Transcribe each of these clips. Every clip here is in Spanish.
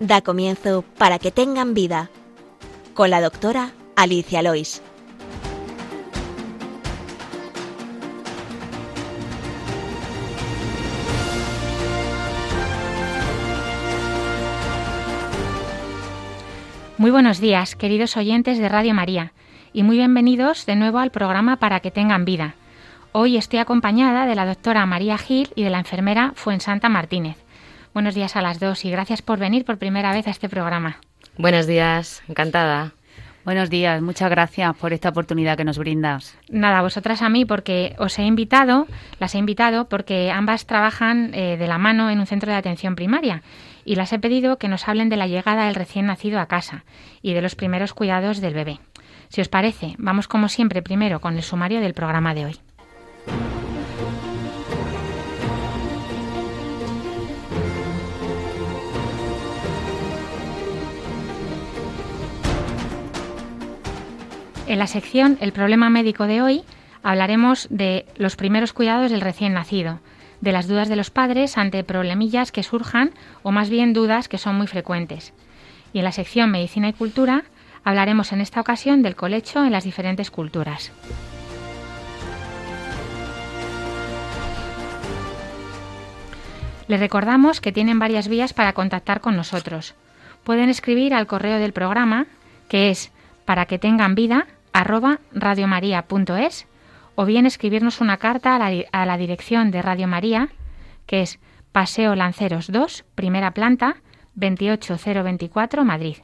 Da comienzo para que tengan vida con la doctora Alicia Lois. Muy buenos días, queridos oyentes de Radio María, y muy bienvenidos de nuevo al programa Para que tengan vida. Hoy estoy acompañada de la doctora María Gil y de la enfermera Fuensanta Martínez. Buenos días a las dos y gracias por venir por primera vez a este programa. Buenos días, encantada. Buenos días, muchas gracias por esta oportunidad que nos brindas. Nada, vosotras a mí porque os he invitado, las he invitado porque ambas trabajan eh, de la mano en un centro de atención primaria y las he pedido que nos hablen de la llegada del recién nacido a casa y de los primeros cuidados del bebé. Si os parece, vamos como siempre primero con el sumario del programa de hoy. En la sección El problema médico de hoy hablaremos de los primeros cuidados del recién nacido, de las dudas de los padres ante problemillas que surjan o más bien dudas que son muy frecuentes. Y en la sección Medicina y Cultura hablaremos en esta ocasión del colecho en las diferentes culturas. Les recordamos que tienen varias vías para contactar con nosotros. Pueden escribir al correo del programa, que es para que tengan vida arroba radiomaria.es o bien escribirnos una carta a la, dirección de Radio María, que es Paseo Lanceros 2, primera planta, 28024, Madrid.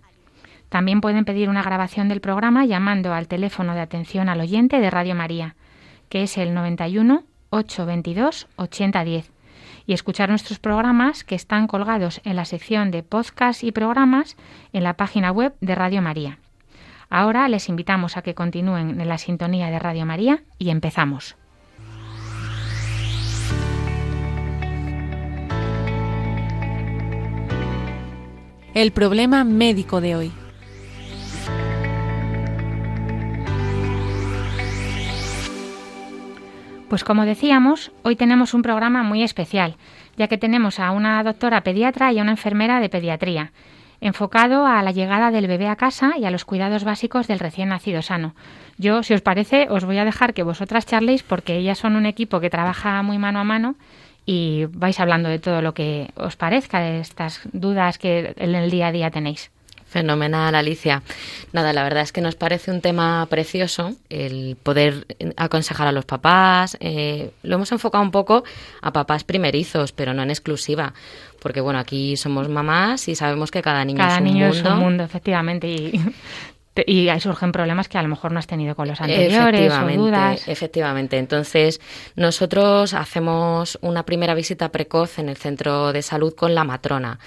También pueden pedir una grabación del programa llamando al teléfono de atención al oyente de Radio María, que es el 91 822 8010, y escuchar nuestros programas que están colgados en la sección de podcast y programas en la página web de Radio María. Ahora les invitamos a que continúen en la sintonía de Radio María y empezamos. El problema médico de hoy. Pues como decíamos, hoy tenemos un programa muy especial, ya que tenemos a una doctora pediatra y a una enfermera de pediatría, enfocado a la llegada del bebé a casa y a los cuidados básicos del recién nacido sano. Yo, si os parece, os voy a dejar que vosotras charléis porque ellas son un equipo que trabaja muy mano a mano y vais hablando de todo lo que os parezca, de estas dudas que en el día a día tenéis. Fenomenal, Alicia. Nada, la verdad es que nos parece un tema precioso el poder aconsejar a los papás. Eh, lo hemos enfocado un poco a papás primerizos, pero no en exclusiva, porque bueno, aquí somos mamás y sabemos que cada niño cada es un niño mundo. es un mundo, efectivamente, y y ahí surgen problemas que a lo mejor no has tenido con los anteriores o dudas. Efectivamente. Entonces, nosotros hacemos una primera visita precoz en el centro de salud con la matrona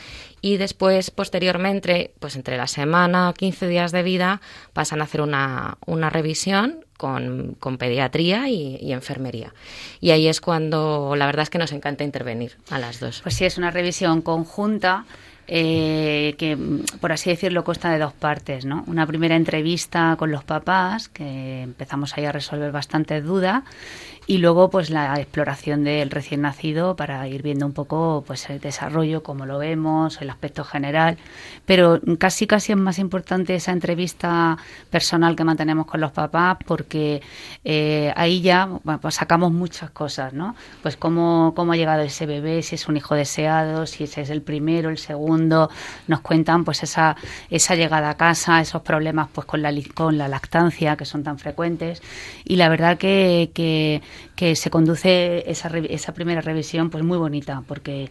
y después, posteriormente, pues entre la semana, 15 días de vida, pasan a hacer una, una revisión con, con pediatría y, y, enfermería. Y ahí es cuando la verdad es que nos encanta intervenir a las dos. Pues sí, es una revisión conjunta eh, que, por así decirlo, consta de dos partes. ¿no? Una primera entrevista con los papás, que empezamos ahí a resolver bastantes dudas, y luego pues la exploración del recién nacido para ir viendo un poco pues el desarrollo, cómo lo vemos, el aspecto general. Pero casi casi es más importante esa entrevista personal que mantenemos con los papás porque eh, ahí ya pues sacamos muchas cosas, ¿no? Pues cómo, cómo ha llegado ese bebé, si es un hijo deseado, si ese es el primero, el segundo, nos cuentan pues esa, esa llegada a casa, esos problemas pues con la, con la lactancia que son tan frecuentes y la verdad que, que que se conduce esa, esa primera revisión pues muy bonita porque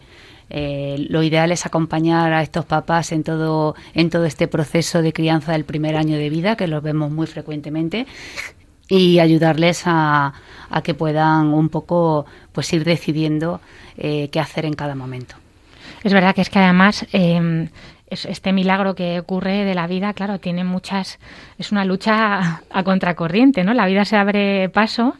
eh, lo ideal es acompañar a estos papás en todo en todo este proceso de crianza del primer año de vida que los vemos muy frecuentemente y ayudarles a, a que puedan un poco pues ir decidiendo eh, qué hacer en cada momento es verdad que es que además eh, este milagro que ocurre de la vida, claro, tiene muchas, es una lucha a contracorriente, ¿no? La vida se abre paso,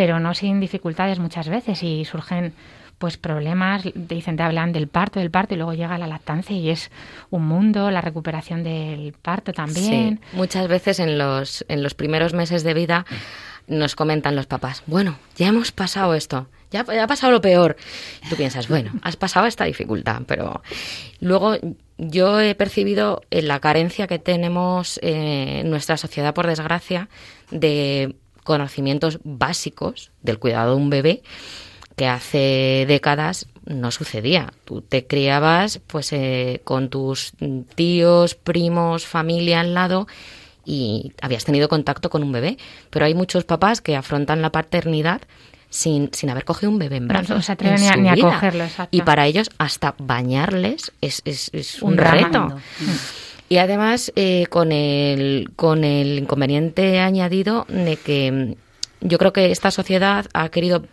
pero no sin dificultades muchas veces y surgen pues problemas, dicen, te hablan del parto, del parto y luego llega la lactancia y es un mundo, la recuperación del parto también. Muchas veces en los, en los primeros meses de vida nos comentan los papás, bueno, ya hemos pasado esto, ya, ha pasado lo peor. Tú piensas, bueno, has pasado esta dificultad, pero luego yo he percibido eh, la carencia que tenemos eh, en nuestra sociedad, por desgracia, de conocimientos básicos del cuidado de un bebé que hace décadas no sucedía. Tú te criabas pues eh, con tus tíos, primos, familia al lado y habías tenido contacto con un bebé. Pero hay muchos papás que afrontan la paternidad sin, sin haber cogido un bebé en brazos. No se atreven ni, a, cogerlo, Y para ellos hasta bañarles es, es, un, reto. Y además eh, con, el, con el inconveniente añadido de que mm, yo creo que esta sociedad ha querido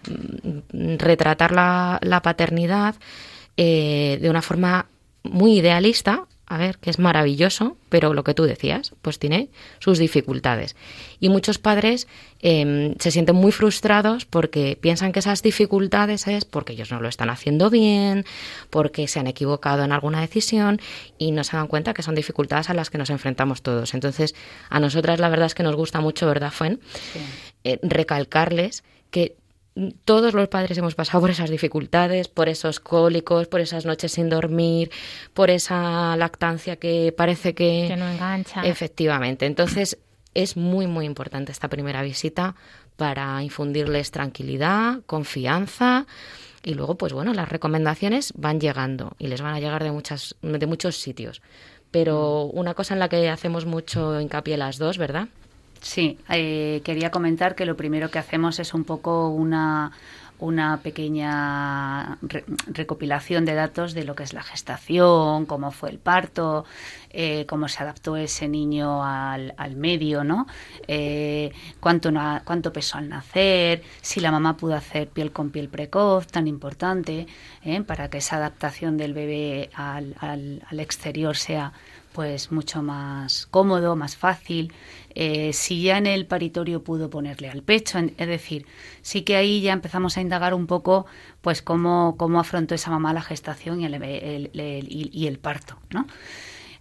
mm, retratar la, la paternidad eh, de una forma muy idealista a ver, que es maravilloso, pero lo que tú decías, pues tiene sus dificultades. Y muchos padres em, se sienten muy frustrados porque piensan que esas dificultades es porque ellos no lo están haciendo bien, porque se han equivocado en alguna decisión y no se dan cuenta que son dificultades a las que nos enfrentamos todos. Entonces, a nosotras la verdad es que nos gusta mucho, ¿verdad, Fuen? Eh, recalcarles que todos los padres hemos pasado por esas dificultades, por esos cólicos, por esas noches sin dormir, por esa lactancia que parece que... Que no engancha. Efectivamente. Entonces, es muy, muy importante esta primera visita para infundirles tranquilidad, confianza y luego, pues bueno, las recomendaciones van llegando y les van a llegar de, muchas, de muchos sitios. Pero una cosa en la que hacemos mucho hincapié las dos, ¿verdad? Sí, eh, quería comentar que lo primero que hacemos es un poco una, una pequeña recopilación de datos de lo que es la gestación, cómo fue el parto, eh, cómo se adaptó ese niño al, medio, ¿no? Eh, cuánto, cuánto pesó al nacer, si la mamá pudo hacer piel con piel precoz, tan importante, para que esa adaptación del bebé al, al, al exterior sea pues mucho más cómodo, más fácil. Eh, si ya en el paritorio pudo ponerle al pecho, es decir, sí que ahí ya empezamos a indagar un poco, pues cómo, cómo afrontó esa mamá la gestación y el, y, el parto, ¿no?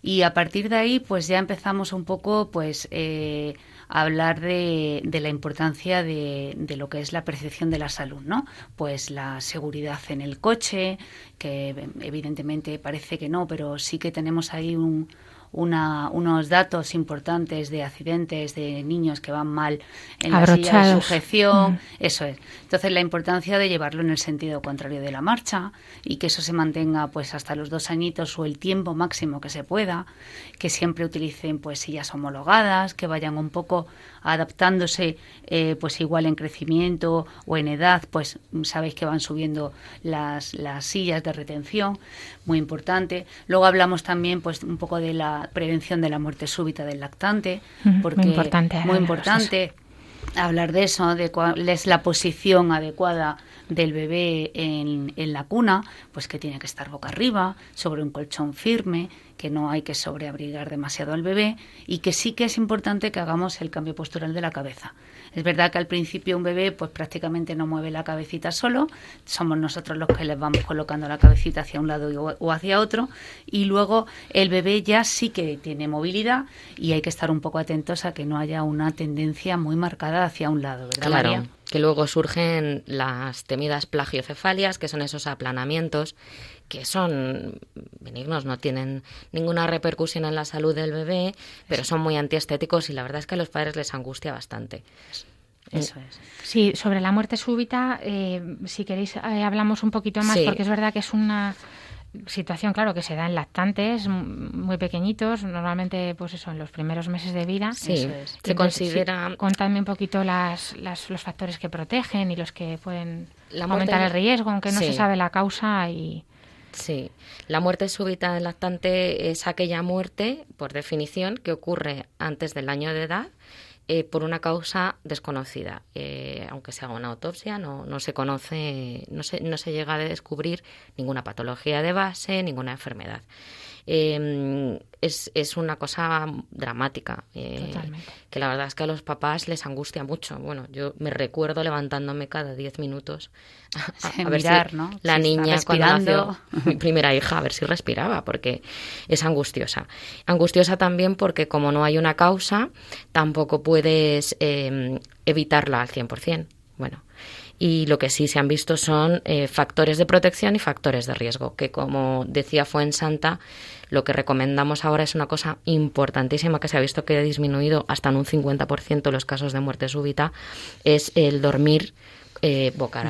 Y a partir de ahí, pues ya empezamos un poco, pues eh, hablar de, de la importancia de, de, lo que es la percepción de la salud, ¿no? Pues la seguridad en el coche, que evidentemente parece que no, pero sí que tenemos ahí un, una, unos datos importantes de accidentes de niños que van mal en la silla de sujeción. Mm. Eso es. Entonces, la importancia de llevarlo en el sentido contrario de la marcha y que eso se mantenga pues hasta los dos añitos o el tiempo máximo que se pueda, que siempre utilicen pues sillas homologadas, que vayan un poco adaptándose eh, pues igual en crecimiento o en edad, pues sabéis que van subiendo las, las sillas de retención, muy importante. Luego hablamos también pues un poco de la prevención de la muerte súbita del lactante, porque muy importante, muy importante hablar de eso, de cuál es la posición adecuada del bebé en, en, la cuna, pues que tiene que estar boca arriba, sobre un colchón firme, que no hay que sobreabrigar demasiado al bebé y que sí que es importante que hagamos el cambio postural de la cabeza. Es verdad que al principio un bebé pues prácticamente no mueve la cabecita solo, somos nosotros los que les vamos colocando la cabecita hacia un lado o hacia otro y luego el bebé ya sí que tiene movilidad y hay que estar un poco atentos a que no haya una tendencia muy marcada hacia un lado, ¿verdad claro. que luego surgen las temidas plagiocefalias, que son esos aplanamientos que son benignos, no tienen ninguna repercusión en la salud del bebé, pero son muy antiestéticos y la verdad es que a los padres les angustia bastante. Eso es. Sí, sobre la muerte súbita, eh, si queréis, eh, hablamos un poquito más, porque es verdad que es una situación, claro, que se da en lactantes muy pequeñitos, normalmente, pues eso, en los primeros meses de vida. Sí, se considera. contadme un poquito las, los factores que protegen y los que pueden aumentar el riesgo, aunque no se sabe la causa y. Sí, la muerte súbita del lactante es aquella muerte, por definición, que ocurre antes del año de edad eh, por una causa desconocida. Eh, aunque se haga una autopsia, no, no se conoce, no se, no se llega a descubrir ninguna patología de base, ninguna enfermedad. Em, es, es, una cosa dramática. Eh, que la verdad es que a los papás les angustia mucho. Bueno, yo me recuerdo levantándome cada 10 minutos a, ver si la niña cuando nació mi primera hija, a ver si respiraba, porque es angustiosa. Angustiosa también porque como no hay una causa, tampoco puedes em, evitarla al 100%. Bueno, y lo que sí se han visto son eh, factores de protección y factores de riesgo, que como decía Fuensanta, lo que recomendamos ahora es una cosa importantísima que se ha visto que ha disminuido hasta en un 50% los casos de muerte súbita, es el dormir eh, boca,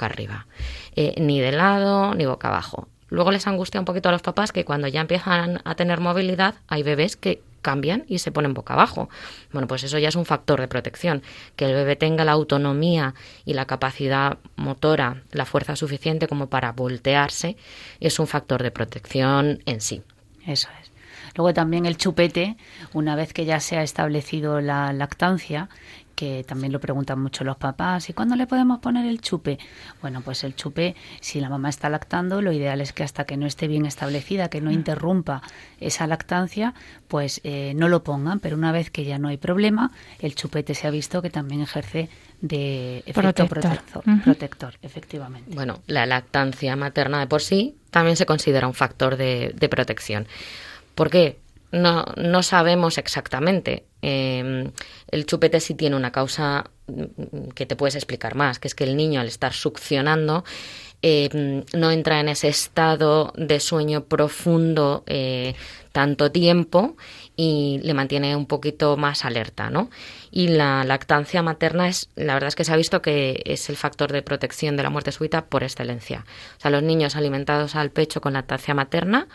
arriba. Eh, ni de lado ni boca abajo. Luego les angustia un poquito a los papás que cuando ya empiezan a tener movilidad hay bebés que cambian y se ponen boca abajo. Bueno, pues eso ya es un factor de protección. Que el bebé tenga la autonomía y la capacidad motora, la fuerza suficiente como para voltearse, es un factor de protección en sí. Eso es. Luego también el chupete, una vez que ya se ha establecido la lactancia, que también lo preguntan mucho los papás, ¿y cuándo le podemos poner el chupe? Bueno, pues el chupe, si la mamá está lactando, lo ideal es que hasta que no esté bien establecida, que no mm. interrumpa esa lactancia, pues eh, no lo pongan, pero una vez que ya no hay problema, el chupete se ha visto que también ejerce de efecto protector, protector, efectivamente. Bueno, la lactancia materna de por sí también se considera un factor de, de protección. ¿Por qué? No, no sabemos exactamente. Em, el chupete sí tiene una causa mm, que te puedes explicar más, que es que el niño al estar succionando em, no entra en ese estado de sueño profundo eh, tanto tiempo y le mantiene un poquito más alerta, ¿no? Y la lactancia materna es, la verdad es que se ha visto que es el factor de protección de la muerte súbita por excelencia. O sea, los niños alimentados al pecho con lactancia materna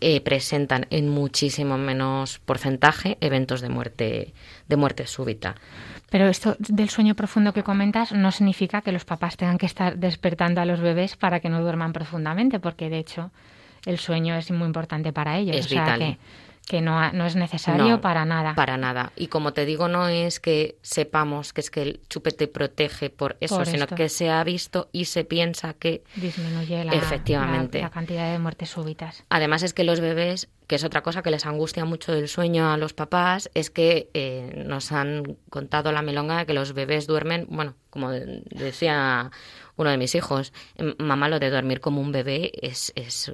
eh, presentan en muchísimo menos porcentaje eventos de muerte, de muerte súbita. Pero esto del sueño profundo que comentas no significa que los papás tengan que estar despertando a los bebés para que no duerman profundamente, porque de hecho el sueño es muy importante para ellos. Es vital que no, no es necesario para nada. Para nada. Y como te digo, no es que sepamos que es que el chupete protege por eso, sino que se ha visto y se piensa que disminuye la, efectivamente. La, cantidad de muertes súbitas. Además es que los bebés, que es otra cosa que les angustia mucho del sueño a los papás, es que eh, nos han contado la milonga de que los bebés duermen, bueno, como decía uno de mis hijos, em, mamá, lo de dormir como un bebé es, es,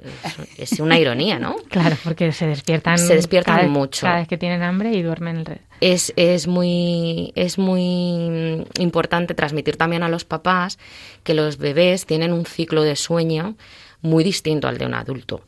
es, una ironía, ¿no? Claro, porque se despiertan, se despiertan mucho. Cada vez que tienen hambre y duermen el es, es, muy, es muy importante transmitir también a los papás que los bebés tienen un ciclo de sueño muy distinto al de un adulto.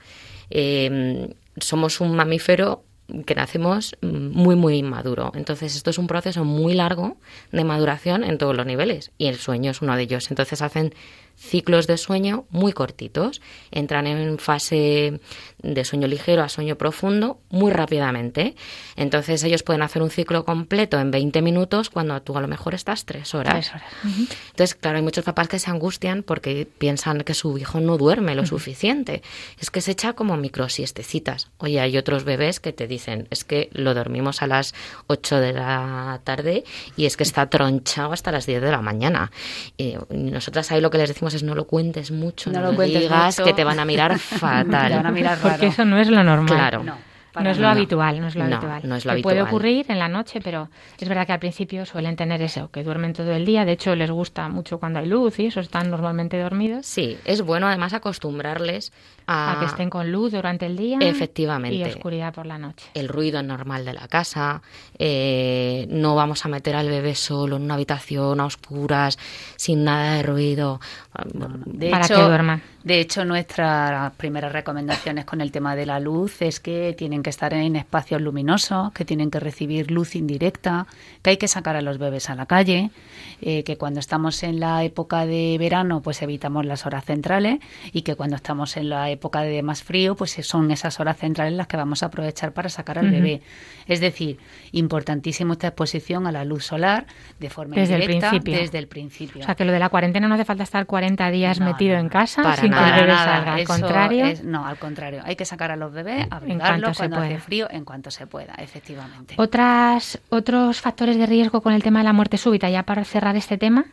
Em, somos un mamífero que nacemos muy, muy inmaduro. Entonces, esto es un proceso muy largo de maduración en todos los niveles y el sueño es uno de ellos. Entonces, hacen ciclos de sueño muy cortitos. Entran en fase de sueño ligero a sueño profundo muy rápidamente. Entonces ellos pueden hacer un ciclo completo en 20 minutos cuando tú a lo mejor estás tres horas. Entonces, claro, hay muchos papás que se angustian porque piensan que su hijo no duerme lo suficiente. Es que se echa como microsiestecitas. Oye, hay otros bebés que te dicen, es que lo dormimos a las 8 de la tarde y es que está tronchado hasta las 10 de la mañana. Y nosotras ahí lo que les decimos es no lo cuentes mucho, no, lo digas que te van a mirar fatal. van a mirar Porque eso no es lo normal. Claro. No es lo habitual, no es lo habitual. Puede ocurrir en la noche, pero es verdad que al principio suelen tener eso, que duermen todo el día. De hecho, les gusta mucho cuando hay luz y eso, están normalmente dormidos. Sí, es bueno además acostumbrarles a, que estén con luz durante el día efectivamente y oscuridad por la noche. El ruido normal de la casa, eh, no vamos a meter al bebé solo en una habitación a oscuras, sin nada de ruido, de para hecho, que duerman. De hecho, nuestras primeras recomendaciones con el tema de la luz es que tienen que estar en espacios luminosos, que tienen que recibir luz indirecta, que hay que sacar a los bebés a la calle, eh, que cuando estamos en la época de verano, pues evitamos las horas centrales y que cuando estamos en la época de más frío, pues son esas horas centrales las que vamos a aprovechar para sacar al bebé. Es decir, importantísimo esta exposición a la luz solar de forma desde directa el principio. desde el principio. O sea, que lo de la cuarentena no hace falta estar 40 días metido en casa para sin nada, que el bebé salga. Al contrario. no, al contrario. Hay que sacar a los bebés, abrigarlos cuando hace frío, en cuanto se pueda, efectivamente. Otras, otros factores de riesgo con el tema de la muerte súbita, ya para cerrar este tema.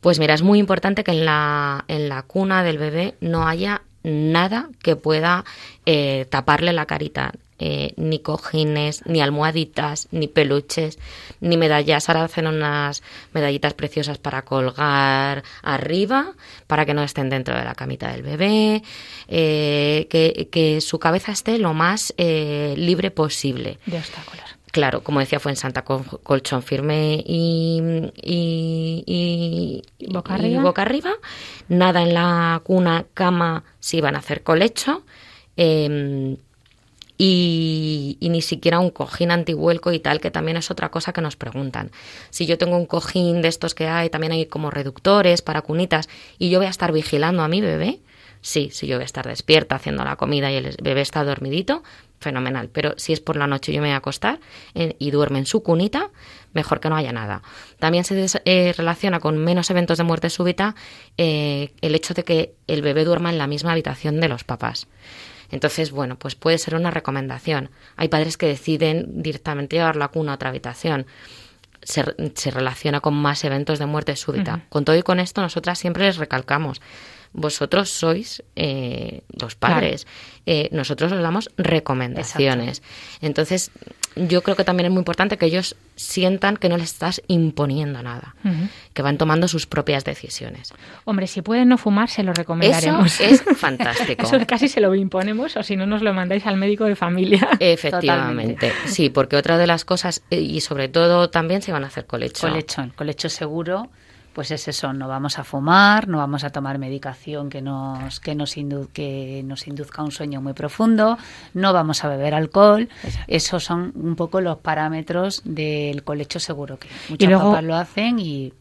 Pues mira, es muy importante que en la, en la cuna del bebé no haya nada que pueda eh, taparle la carita. Eh, ni cojines, ni almohaditas, ni peluches, ni medallas. Ahora hacen unas medallitas preciosas para colgar arriba, para que no estén dentro de la camita del bebé, eh, que, que, su cabeza esté lo más libre posible. De obstáculos. Claro, como decía, fue en Santa colchón firme y, y, boca, arriba. Nada en la cuna, cama, si van a hacer colecho. Em, y, ni siquiera un cojín antivuelco y tal, que también es otra cosa que nos preguntan. Si yo tengo un cojín de estos que hay, también hay como reductores para cunitas, y yo voy a estar vigilando a mi bebé, sí, si yo voy a estar despierta haciendo la comida y el bebé está dormidito, fenomenal. Pero si es por la noche y yo me voy a acostar eh, y duerme en su cunita, mejor que no haya nada. También se eh, relaciona con menos eventos de muerte súbita eh, el hecho de que el bebé duerma en la misma habitación de los papás. Entonces, bueno, pues puede ser una recomendación. Hay padres que deciden directamente llevar la cuna a otra habitación. Se, relaciona con más eventos de muerte súbita. Con todo y con esto, nosotras siempre les recalcamos vosotros sois eh, los padres. Eh, nosotros os damos recomendaciones. Entonces, yo creo que también es muy importante que ellos sientan que no les estás imponiendo nada, que van tomando sus propias decisiones. Hombre, si pueden no fumar, se lo recomendaremos. Eso es fantástico. Eso casi se lo imponemos o si no nos lo mandáis al médico de familia. Efectivamente. Sí, porque otra de las cosas, eh, y sobre todo también se van a hacer colecho. Colecho, colecho seguro pues es eso, no vamos a fumar, no vamos a tomar medicación que nos, que nos, que nos induzca un sueño muy profundo, no vamos a beber alcohol. Esos son un poco los parámetros del colecho seguro, que muchos papás lo hacen y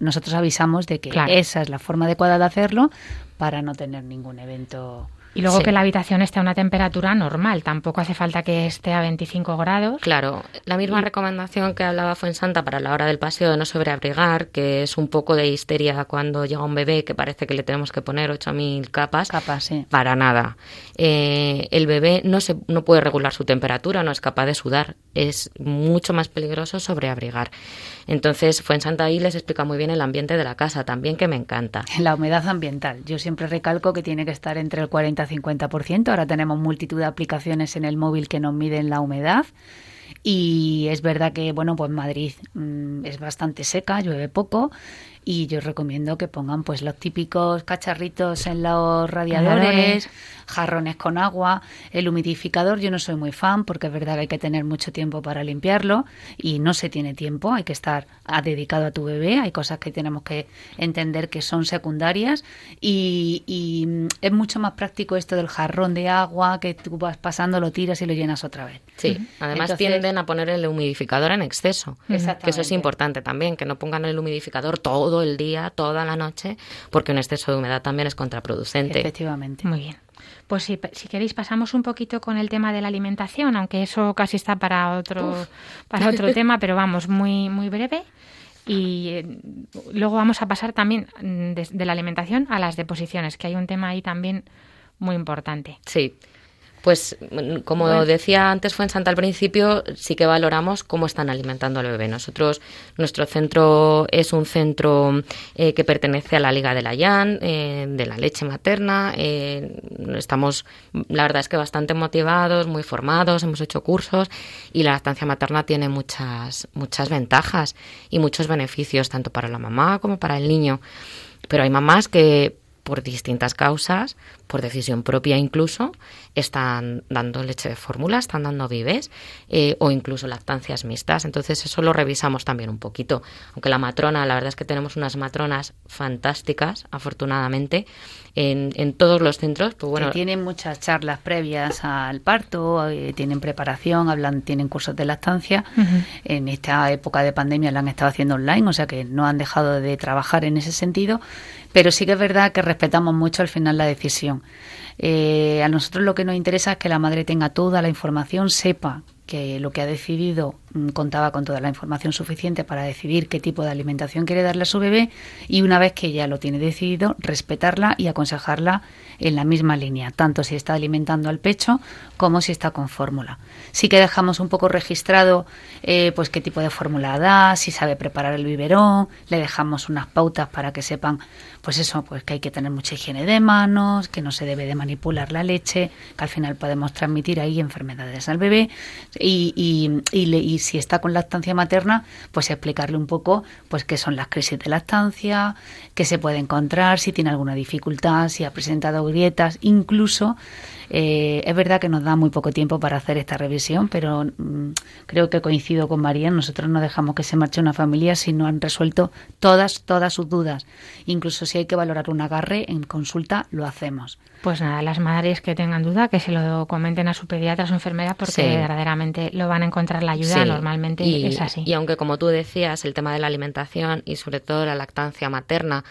nosotros avisamos de que esa es la forma adecuada de hacerlo para no tener ningún evento y luego que la habitación esté a una temperatura normal, tampoco hace falta que esté a 25 grados. Claro, la misma recomendación que hablaba Fuensanta para la hora del paseo de no sobreabrigar, que es un poco de histeria cuando llega un bebé que parece que le tenemos que poner 8.000 capas. Capas, sí. Para nada. Eh, el bebé no, se, no puede regular su temperatura, no es capaz de sudar. Es mucho más peligroso sobreabrigar. Entonces, Fuensanta ahí les explica muy bien el ambiente de la casa, también que me encanta. La humedad ambiental. Yo siempre recalco que tiene que estar entre el 40 y 50%. Ahora tenemos multitud de aplicaciones en el móvil que nos miden la humedad. Y es verdad que, bueno, pues Madrid mm, es bastante seca, llueve poco y yo recomiendo que pongan pues los típicos cacharritos en los radiadores, jarrones con agua, el humidificador. Yo no soy muy fan porque es verdad que hay que tener mucho tiempo para limpiarlo y no se tiene tiempo, hay que estar dedicado a tu bebé, hay cosas que tenemos que entender que son secundarias y, es mucho más práctico esto del jarrón de agua que tú vas pasando, lo tiras y lo llenas otra vez. Sí, además tienden a poner el humidificador en exceso, que eso es importante también, que no pongan el humidificador todo el día, toda la noche, porque un exceso de humedad también es contraproducente. Efectivamente. Muy bien. Pues si, si queréis pasamos un poquito con el tema de la alimentación, aunque eso casi está para otro, para otro tema, pero vamos, muy, muy breve. Y eh, luego vamos a pasar también mm, de, la alimentación a las deposiciones, que hay un tema ahí también muy importante. Sí. Pues como decía antes fue en Santa al principio, sí que valoramos cómo están alimentando al bebé. Nosotros, nuestro centro es un centro eh, que pertenece a la Liga de la LLAN, eh, de la leche materna. Eh, estamos, la verdad es que bastante motivados, muy formados, hemos hecho cursos y la lactancia materna tiene muchas, muchas ventajas y muchos beneficios, tanto para la mamá como para el niño. Pero hay mamás que por distintas causas, por decisión propia incluso, están dando leche de fórmula, están dando vives eh, o incluso lactancias mixtas. Entonces eso lo revisamos también un poquito. Aunque la matrona, la verdad es que tenemos unas matronas fantásticas, afortunadamente, en, todos los centros. Pues bueno, tienen muchas charlas previas al parto, eh, tienen preparación, hablan, tienen cursos de lactancia. En esta época de pandemia la han estado haciendo online, o sea que no han dejado de trabajar en ese sentido pero sí que es verdad que respetamos mucho al final la decisión. Eh, a nosotros lo que nos interesa es que la madre tenga toda la información, sepa que lo que ha decidido contaba con toda la información suficiente para decidir qué tipo de alimentación quiere darle a su bebé y una vez que ya lo tiene decidido, respetarla y aconsejarla en la misma línea, tanto si está alimentando al pecho como si está con fórmula. Sí que dejamos un poco registrado eh, pues qué tipo de fórmula da, si sabe preparar el biberón, le dejamos unas pautas para que sepan pues eso, pues que hay que tener mucha higiene de manos, que no se debe de manipular la leche, que al final podemos transmitir ahí enfermedades al bebé y, y, y, si está con lactancia materna, pues explicarle un poco pues qué son las crisis de lactancia, qué se puede encontrar, si tiene alguna dificultad, si ha presentado grietas, incluso eh, es verdad que nos da muy poco tiempo para hacer esta revisión, pero mm, creo que coincido con María. Nosotros no dejamos que se marche una familia si no han resuelto todas, todas sus dudas. Incluso si hay que valorar un agarre en consulta, lo hacemos. Pues nada, las madres que tengan duda, que se lo comenten a su pediatra, a su enfermera, porque verdaderamente lo van a encontrar la ayuda. Normalmente y, es así. Y aunque, como tú decías, el tema de la alimentación y sobre todo la lactancia materna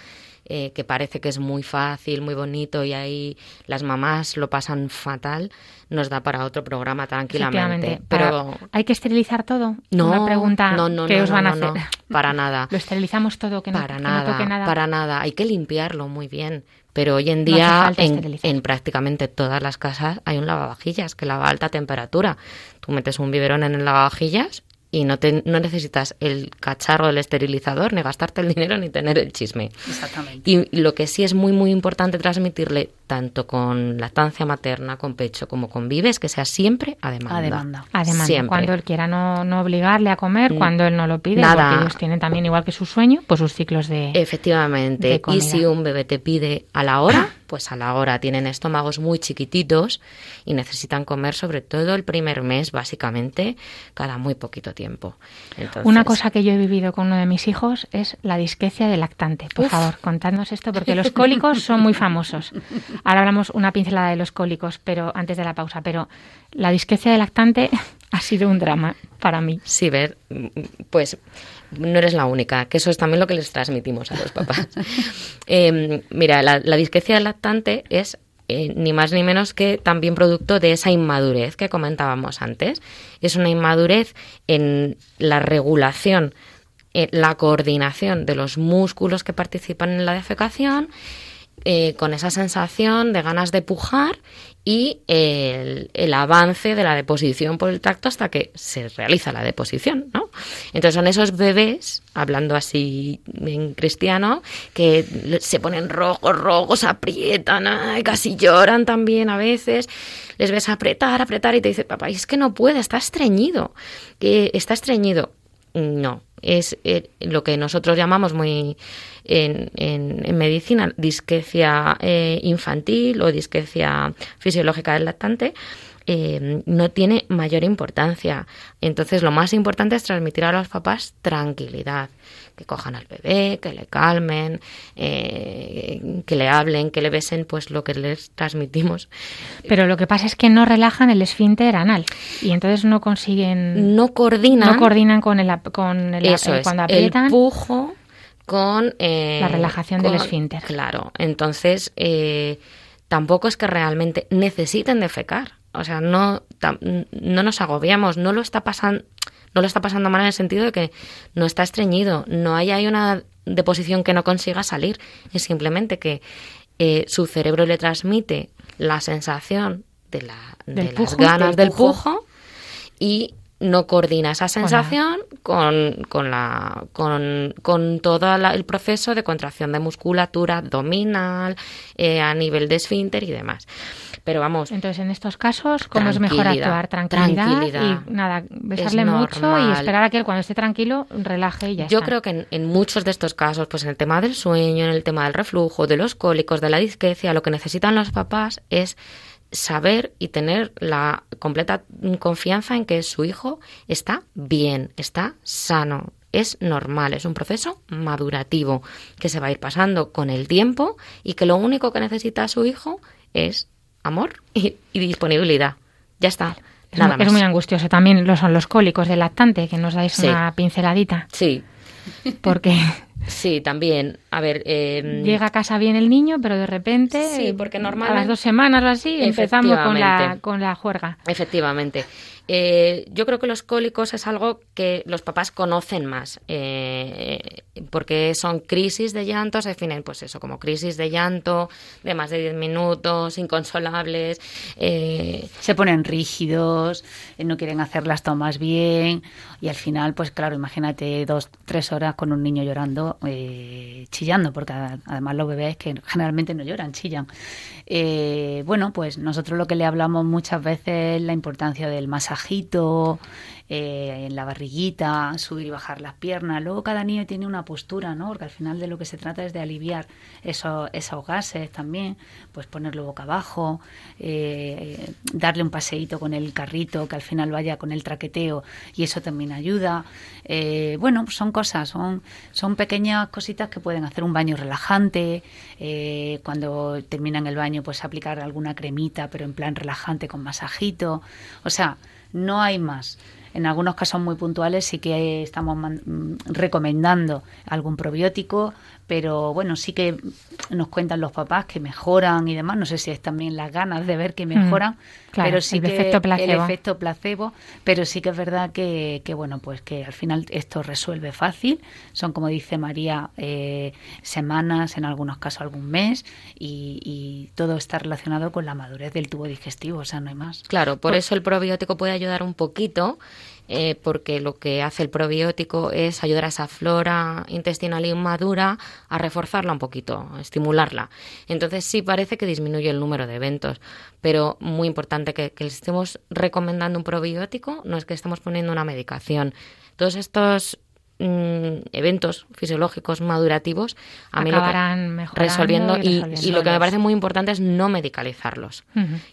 eh, que parece que es muy fácil, muy bonito y ahí las mamás lo pasan fatal, nos da para otro programa tranquilamente. Pero hay que esterilizar todo. No, Una pregunta no, no, que os van a hacer. para nada. Lo esterilizamos todo, que no, para nada, toque nada. Para nada. Hay que limpiarlo muy bien. Pero hoy en día en, en, prácticamente todas las casas hay un lavavajillas que lava a alta temperatura. Tú metes un biberón en el lavavajillas y no, te, no necesitas el cacharro del esterilizador, ni gastarte el dinero, ni tener el chisme. Exactamente. Y lo que sí es muy, muy importante transmitirle, tanto con lactancia materna, con pecho, como con vives, que sea siempre a demanda. A demanda. A demanda. Cuando él quiera no, no obligarle a comer, cuando él no lo pide, Nada. porque ellos tienen también, igual que su sueño, pues sus ciclos de Efectivamente. y si un bebé te pide a la hora, pues a la hora tienen estómagos muy chiquititos y necesitan comer sobre todo el primer mes, básicamente, cada muy poquito tiempo. Una cosa que yo he vivido con uno de mis hijos es la disquecia del lactante. Por favor, contadnos esto, porque los cólicos son muy famosos. Ahora hablamos una pincelada de los cólicos, pero antes de la pausa, pero la disquecia del lactante ha sido un drama para mí. Sí, ver, pues no eres la única, que eso es también lo que les transmitimos a los papás. Em, mira, la, la, del lactante es eh, ni más ni menos que también producto de esa inmadurez que comentábamos antes. Es una inmadurez en la regulación, en la coordinación de los músculos que participan en la defecación eh, con esa sensación de ganas de pujar y el, el, avance de la deposición por el tracto hasta que se realiza la deposición, ¿no? Entonces son esos bebés, hablando así en cristiano, que se ponen rojos, rojos, aprietan, casi lloran también a veces. Les ves apretar, apretar y te dice, papá, es que no puede, está estreñido, que está estreñido. No, es eh, lo que nosotros llamamos muy en, en, medicina disquecia eh, infantil o disquecia fisiológica del lactante. Eh, no tiene mayor importancia. Entonces, lo más importante es transmitir a los papás tranquilidad, que cojan al bebé, que le calmen, que le hablen, que le besen, pues lo que les transmitimos. Pero lo que pasa es que no relajan el esfínter anal y entonces no consiguen. No coordinan. No coordinan con el, con el, Eso cuando aprietan. El pujo con... Eh, la relajación del esfínter. Claro, entonces eh, tampoco es que realmente necesiten defecar. O sea, no, no nos agobiamos, no lo está pasando... No lo está pasando mal en el sentido de que no está estreñido, no hay, hay una deposición que no consiga salir, es simplemente que eh, su cerebro le transmite la sensación de, la, de las ganas del pujo y no coordina esa sensación con, con, la, con, con todo el proceso de contracción de musculatura abdominal, eh, a nivel de esfínter y demás. Pero vamos. Entonces, en estos casos, ¿cómo es mejor actuar? Tranquilidad, y nada, besarle mucho y esperar a que él, cuando esté tranquilo, relaje y ya Yo creo que en, en, muchos de estos casos, pues en el tema del sueño, en el tema del reflujo, de los cólicos, de la disquecia, lo que necesitan los papás es saber y tener la completa confianza en que su hijo está bien, está sano, es normal, es un proceso madurativo que se va a ir pasando con el tiempo y que lo único que necesita su hijo es amor y, disponibilidad. Ya está. Es, nada muy, es muy angustioso. También lo son los cólicos del lactante, que nos dais una pinceladita. Sí. Porque Sí, también. A ver. Em, Llega a casa bien el niño, pero de repente. Sí, porque normalmente. A las dos semanas o así empezamos con la, con la juerga. Efectivamente. Eh, yo creo que los cólicos es algo que los papás conocen más, eh, porque son crisis de llanto, se definen pues eso, como crisis de llanto de más de 10 minutos, inconsolables. Eh, se ponen rígidos, no quieren hacer las tomas bien y al final, pues claro, imagínate dos, tres horas con un niño llorando, chillando, porque además los bebés que generalmente no lloran, chillan. bueno, pues nosotros lo que le hablamos muchas veces es la importancia del masaje bajito, eh, en la barriguita, subir y bajar las piernas. Luego cada niño tiene una postura, ¿no? Porque al final de lo que se trata es de aliviar esos, esos gases también, pues ponerlo boca abajo, eh, darle un paseíto con el carrito que al final vaya con el traqueteo y eso también ayuda. Eh, bueno, son cosas, son, son pequeñas cositas que pueden hacer un baño relajante, cuando terminan el baño pues aplicar alguna cremita pero en plan relajante con masajito, o sea, no hay más. En algunos casos muy puntuales sí que estamos mm, recomendando algún probiótico, pero bueno, sí que nos cuentan los papás que mejoran y demás. No sé si es también las ganas de ver que mm, mejoran, pero sí el que efecto placebo. el efecto placebo, pero sí que es verdad que, que, bueno, pues que al final esto resuelve fácil. Son como dice María, eh, semanas, en algunos casos algún mes, y, y, todo está relacionado con la madurez del tubo digestivo, o sea, no hay más. Claro, por eso el probiótico puede ayudar un poquito eh, porque lo que hace el probiótico es ayudar a esa flora intestinal inmadura a reforzarla un poquito, a estimularla. Entonces sí parece que disminuye el número de eventos, pero muy importante que, que estemos recomendando un probiótico, no es que estemos poniendo una medicación. Todos estos Mm, eventos fisiológicos madurativos a mí lo que, resolviendo y, y, lo que me parece muy importante es no medicalizarlos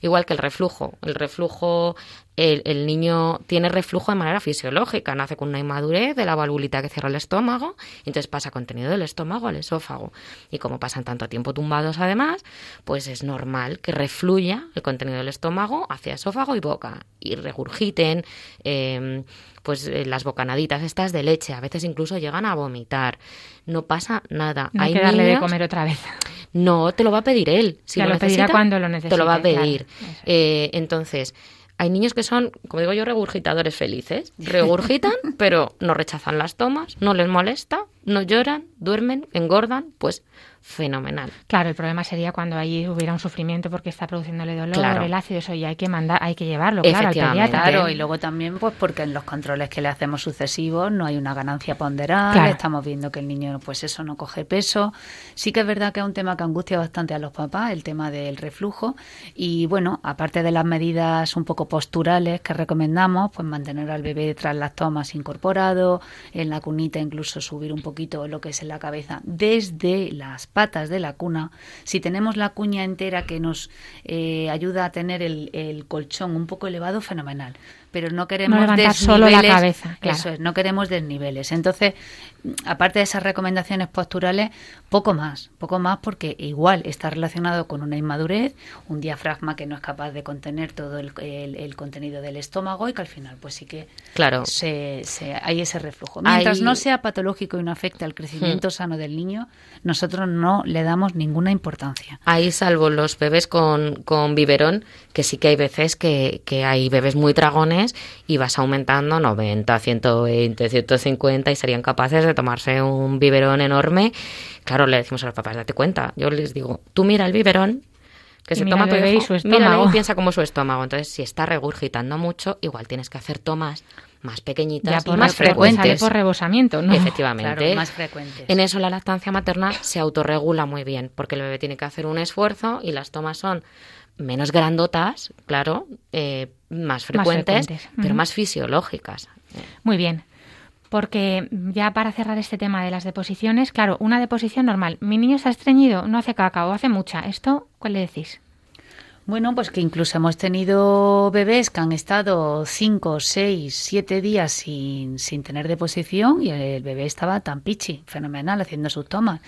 igual que el reflujo el reflujo el, el, niño tiene reflujo de manera fisiológica nace con una inmadurez de la valvulita que cierra el estómago y entonces pasa contenido del estómago al esófago y como pasan tanto tiempo tumbados además pues es normal que refluya el contenido del estómago hacia esófago y boca y regurgiten eh, pues eh, las bocanaditas estas de leche, a veces incluso llegan a vomitar. No pasa nada. No hay, que darle de comer otra vez. No, te lo va a pedir él. Si lo, pedirá cuando lo necesite. Te lo va a pedir. eh, entonces, hay niños que son, como digo yo, regurgitadores felices. Regurgitan, pero no rechazan las tomas, no les molesta, no lloran, duermen, engordan, pues fenomenal. Claro, el problema sería cuando ahí hubiera un sufrimiento porque está produciéndole dolor, el ácido, eso ya hay que mandar, hay que llevarlo, claro, al pediatra. Claro, y luego también pues porque en los controles que le hacemos sucesivos no hay una ganancia ponderal, estamos viendo que el niño pues eso no coge peso. Sí que es verdad que es un tema que angustia bastante a los papás, el tema del reflujo y bueno, aparte de las medidas un poco posturales que recomendamos, pues mantener al bebé tras las tomas incorporado, en la cunita incluso subir un poquito lo que es en la cabeza desde las patas de la cuna, si tenemos la cuña entera que nos eh, ayuda a tener el, el colchón un poco elevado, fenomenal pero no queremos no desniveles. solo la cabeza. Claro. Eso es, no queremos desniveles. Entonces, aparte de esas recomendaciones posturales, poco más, poco más porque igual está relacionado con una inmadurez, un diafragma que no es capaz de contener todo el, el, el contenido del estómago y que al final, pues sí que claro. se, se, hay ese reflujo. Mientras hay... no sea patológico y no afecte al crecimiento hmm. sano del niño, nosotros no le damos ninguna importancia. Ahí, salvo los bebés con, con biberón, que sí que hay veces que, que hay bebés muy y vas aumentando 90, 120, 150 y serían capaces de tomarse un biberón enorme. Claro, le decimos a los papás, date cuenta. Yo les digo, tú mira el biberón que y se toma tu bebé y su estómago. y piensa como su estómago. Entonces, si está regurgitando mucho, igual tienes que hacer tomas más pequeñitas ya por y más frecuentes. por rebosamiento, ¿no? Efectivamente. Claro, más frecuentes. En eso la lactancia materna se autorregula muy bien, porque el bebé tiene que hacer un esfuerzo y las tomas son menos grandotas, claro, eh, más frecuentes, más frecuentes. pero uh -huh. más fisiológicas. Muy bien. Porque ya para cerrar este tema de las deposiciones, claro, una deposición normal. Mi niño se ha estreñido, no hace caca o hace mucha. ¿Esto cuál le decís? Bueno, pues que incluso hemos tenido bebés que han estado 5, 6, 7 días sin, sin tener deposición y el bebé estaba tan pichi, fenomenal, haciendo sus tomas.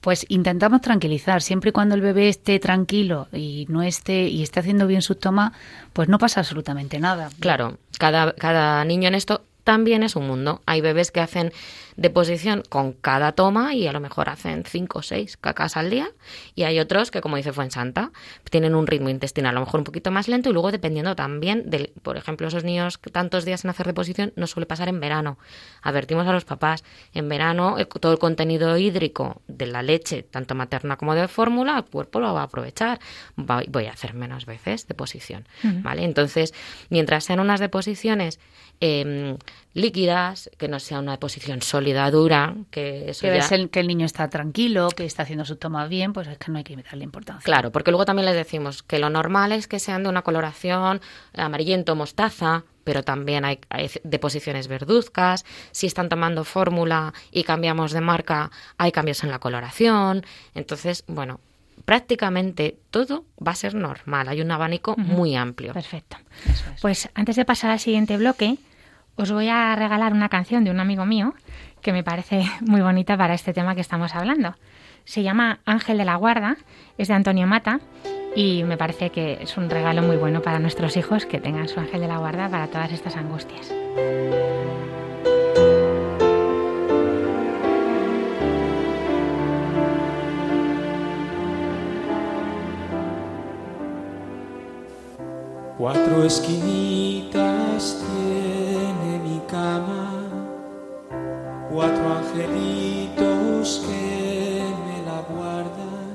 Pues intentamos tranquilizar, siempre y cuando el bebé esté tranquilo y no esté y esté haciendo bien sus tomas, pues no pasa absolutamente nada. Claro, cada, cada niño en esto también es un mundo. Hay bebés que hacen deposición con cada toma y a lo mejor hacen cinco o seis cacas al día y hay otros que, como dice Fuensanta, tienen un ritmo intestinal a lo mejor un poquito más lento y luego dependiendo también del, por ejemplo, esos niños que tantos días en hacer deposición no suele pasar en verano. Advertimos a los papás, en verano el, todo el contenido hídrico de la leche, tanto materna como de fórmula, el cuerpo lo va a aprovechar. Voy a hacer menos veces deposición, uh -huh. ¿vale? Entonces, mientras sean unas deposiciones eh, líquidas, que no sea una posición sólida, dura, que eso que ya... ves el, que el niño está tranquilo, que está haciendo su toma bien, pues es que no hay que darle importancia. Claro, porque luego también les decimos que lo normal es que sean de una coloración amarillento, mostaza, pero también hay, hay deposiciones verduzcas. Si están tomando fórmula y cambiamos de marca, hay cambios en la coloración. Entonces, bueno, prácticamente todo va a ser normal. Hay un abanico muy amplio. Perfecto. Es. Pues antes de pasar al siguiente bloque, os voy a regalar una canción de un amigo mío que me parece muy bonita para este tema que estamos hablando. Se llama Ángel de la Guarda, es de Antonio Mata y me parece que es un regalo muy bueno para nuestros hijos que tengan su ángel de la guarda para todas estas angustias. Cuatro esquinitas tiene mi cama, cuatro angelitos que me la guardan,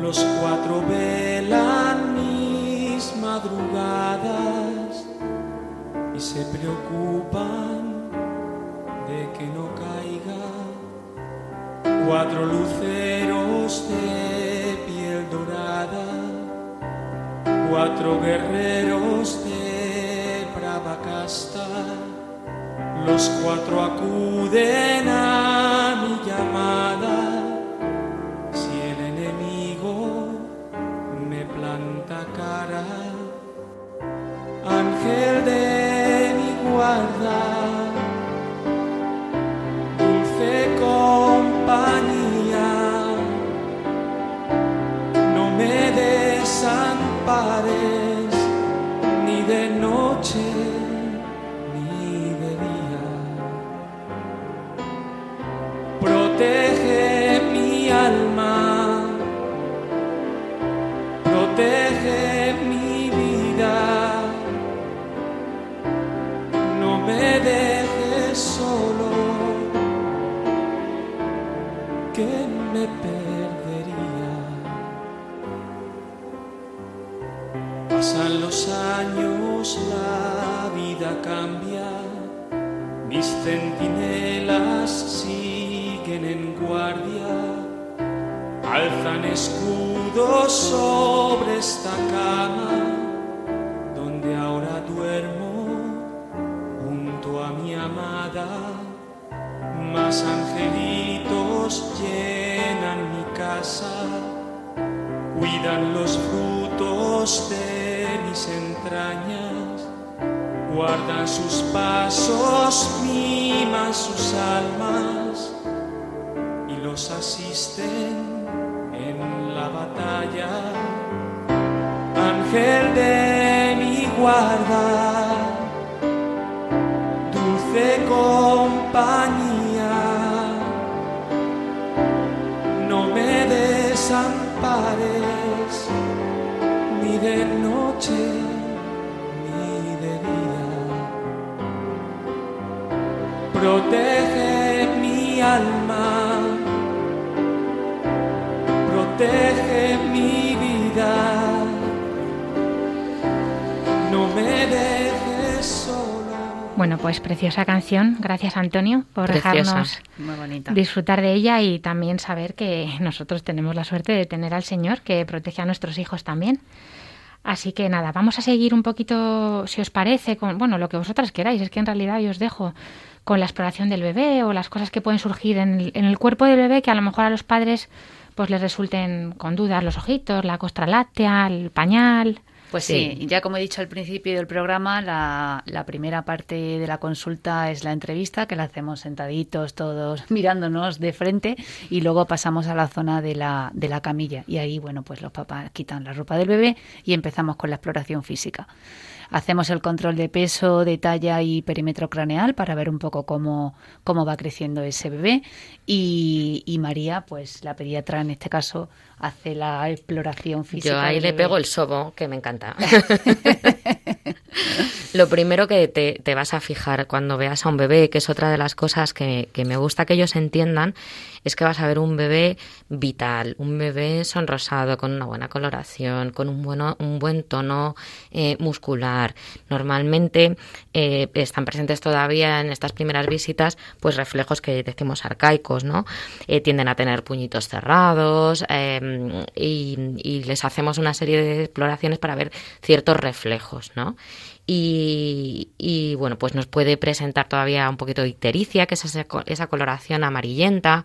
los cuatro velan mis madrugadas y se preocupan de que no caiga. Cuatro luceros de piel dorada cuatro guerreros de brava casta, los cuatro acuden a Bueno, pues preciosa canción. Gracias Antonio por Preciosa. dejarnos disfrutar de ella y también saber que nosotros tenemos la suerte de tener al Señor que protege a nuestros hijos también. Así que nada, vamos a seguir un poquito, si os parece, con bueno, lo que vosotras queráis. Es que en realidad yo os dejo con la exploración del bebé o las cosas que pueden surgir en el, en el cuerpo del bebé que a lo mejor a los padres pues les resulten con dudas los ojitos, la costra láctea, el pañal. Pues Sí. sí. ya como he dicho al principio del programa, la, la primera parte de la consulta es la entrevista, que la hacemos sentaditos todos mirándonos de frente y luego pasamos a la zona de la, de la camilla y ahí, bueno, pues los papás quitan la ropa del bebé y empezamos con la exploración física. Hacemos el control de peso, de talla y perímetro craneal para ver un poco cómo, cómo va creciendo ese bebé. Y, y María, pues la pediatra en este caso, hace la exploración física. Yo ahí le pego el sobo, que me encanta. Lo primero que te, te, vas a fijar cuando veas a un bebé, que es otra de las cosas que, que, me gusta que ellos entiendan, es que vas a ver un bebé vital, un bebé sonrosado, con una buena coloración, con un, bueno, un buen tono eh, muscular. Normalmente eh, están presentes todavía en estas primeras visitas, pues reflejos que decimos arcaicos, ¿no? Eh, tienden a tener puñitos cerrados y, y les hacemos una serie de exploraciones para ver ciertos reflejos, ¿no? Y, y, bueno, pues nos puede presentar todavía un poquito de ictericia, que es esa, esa coloración amarillenta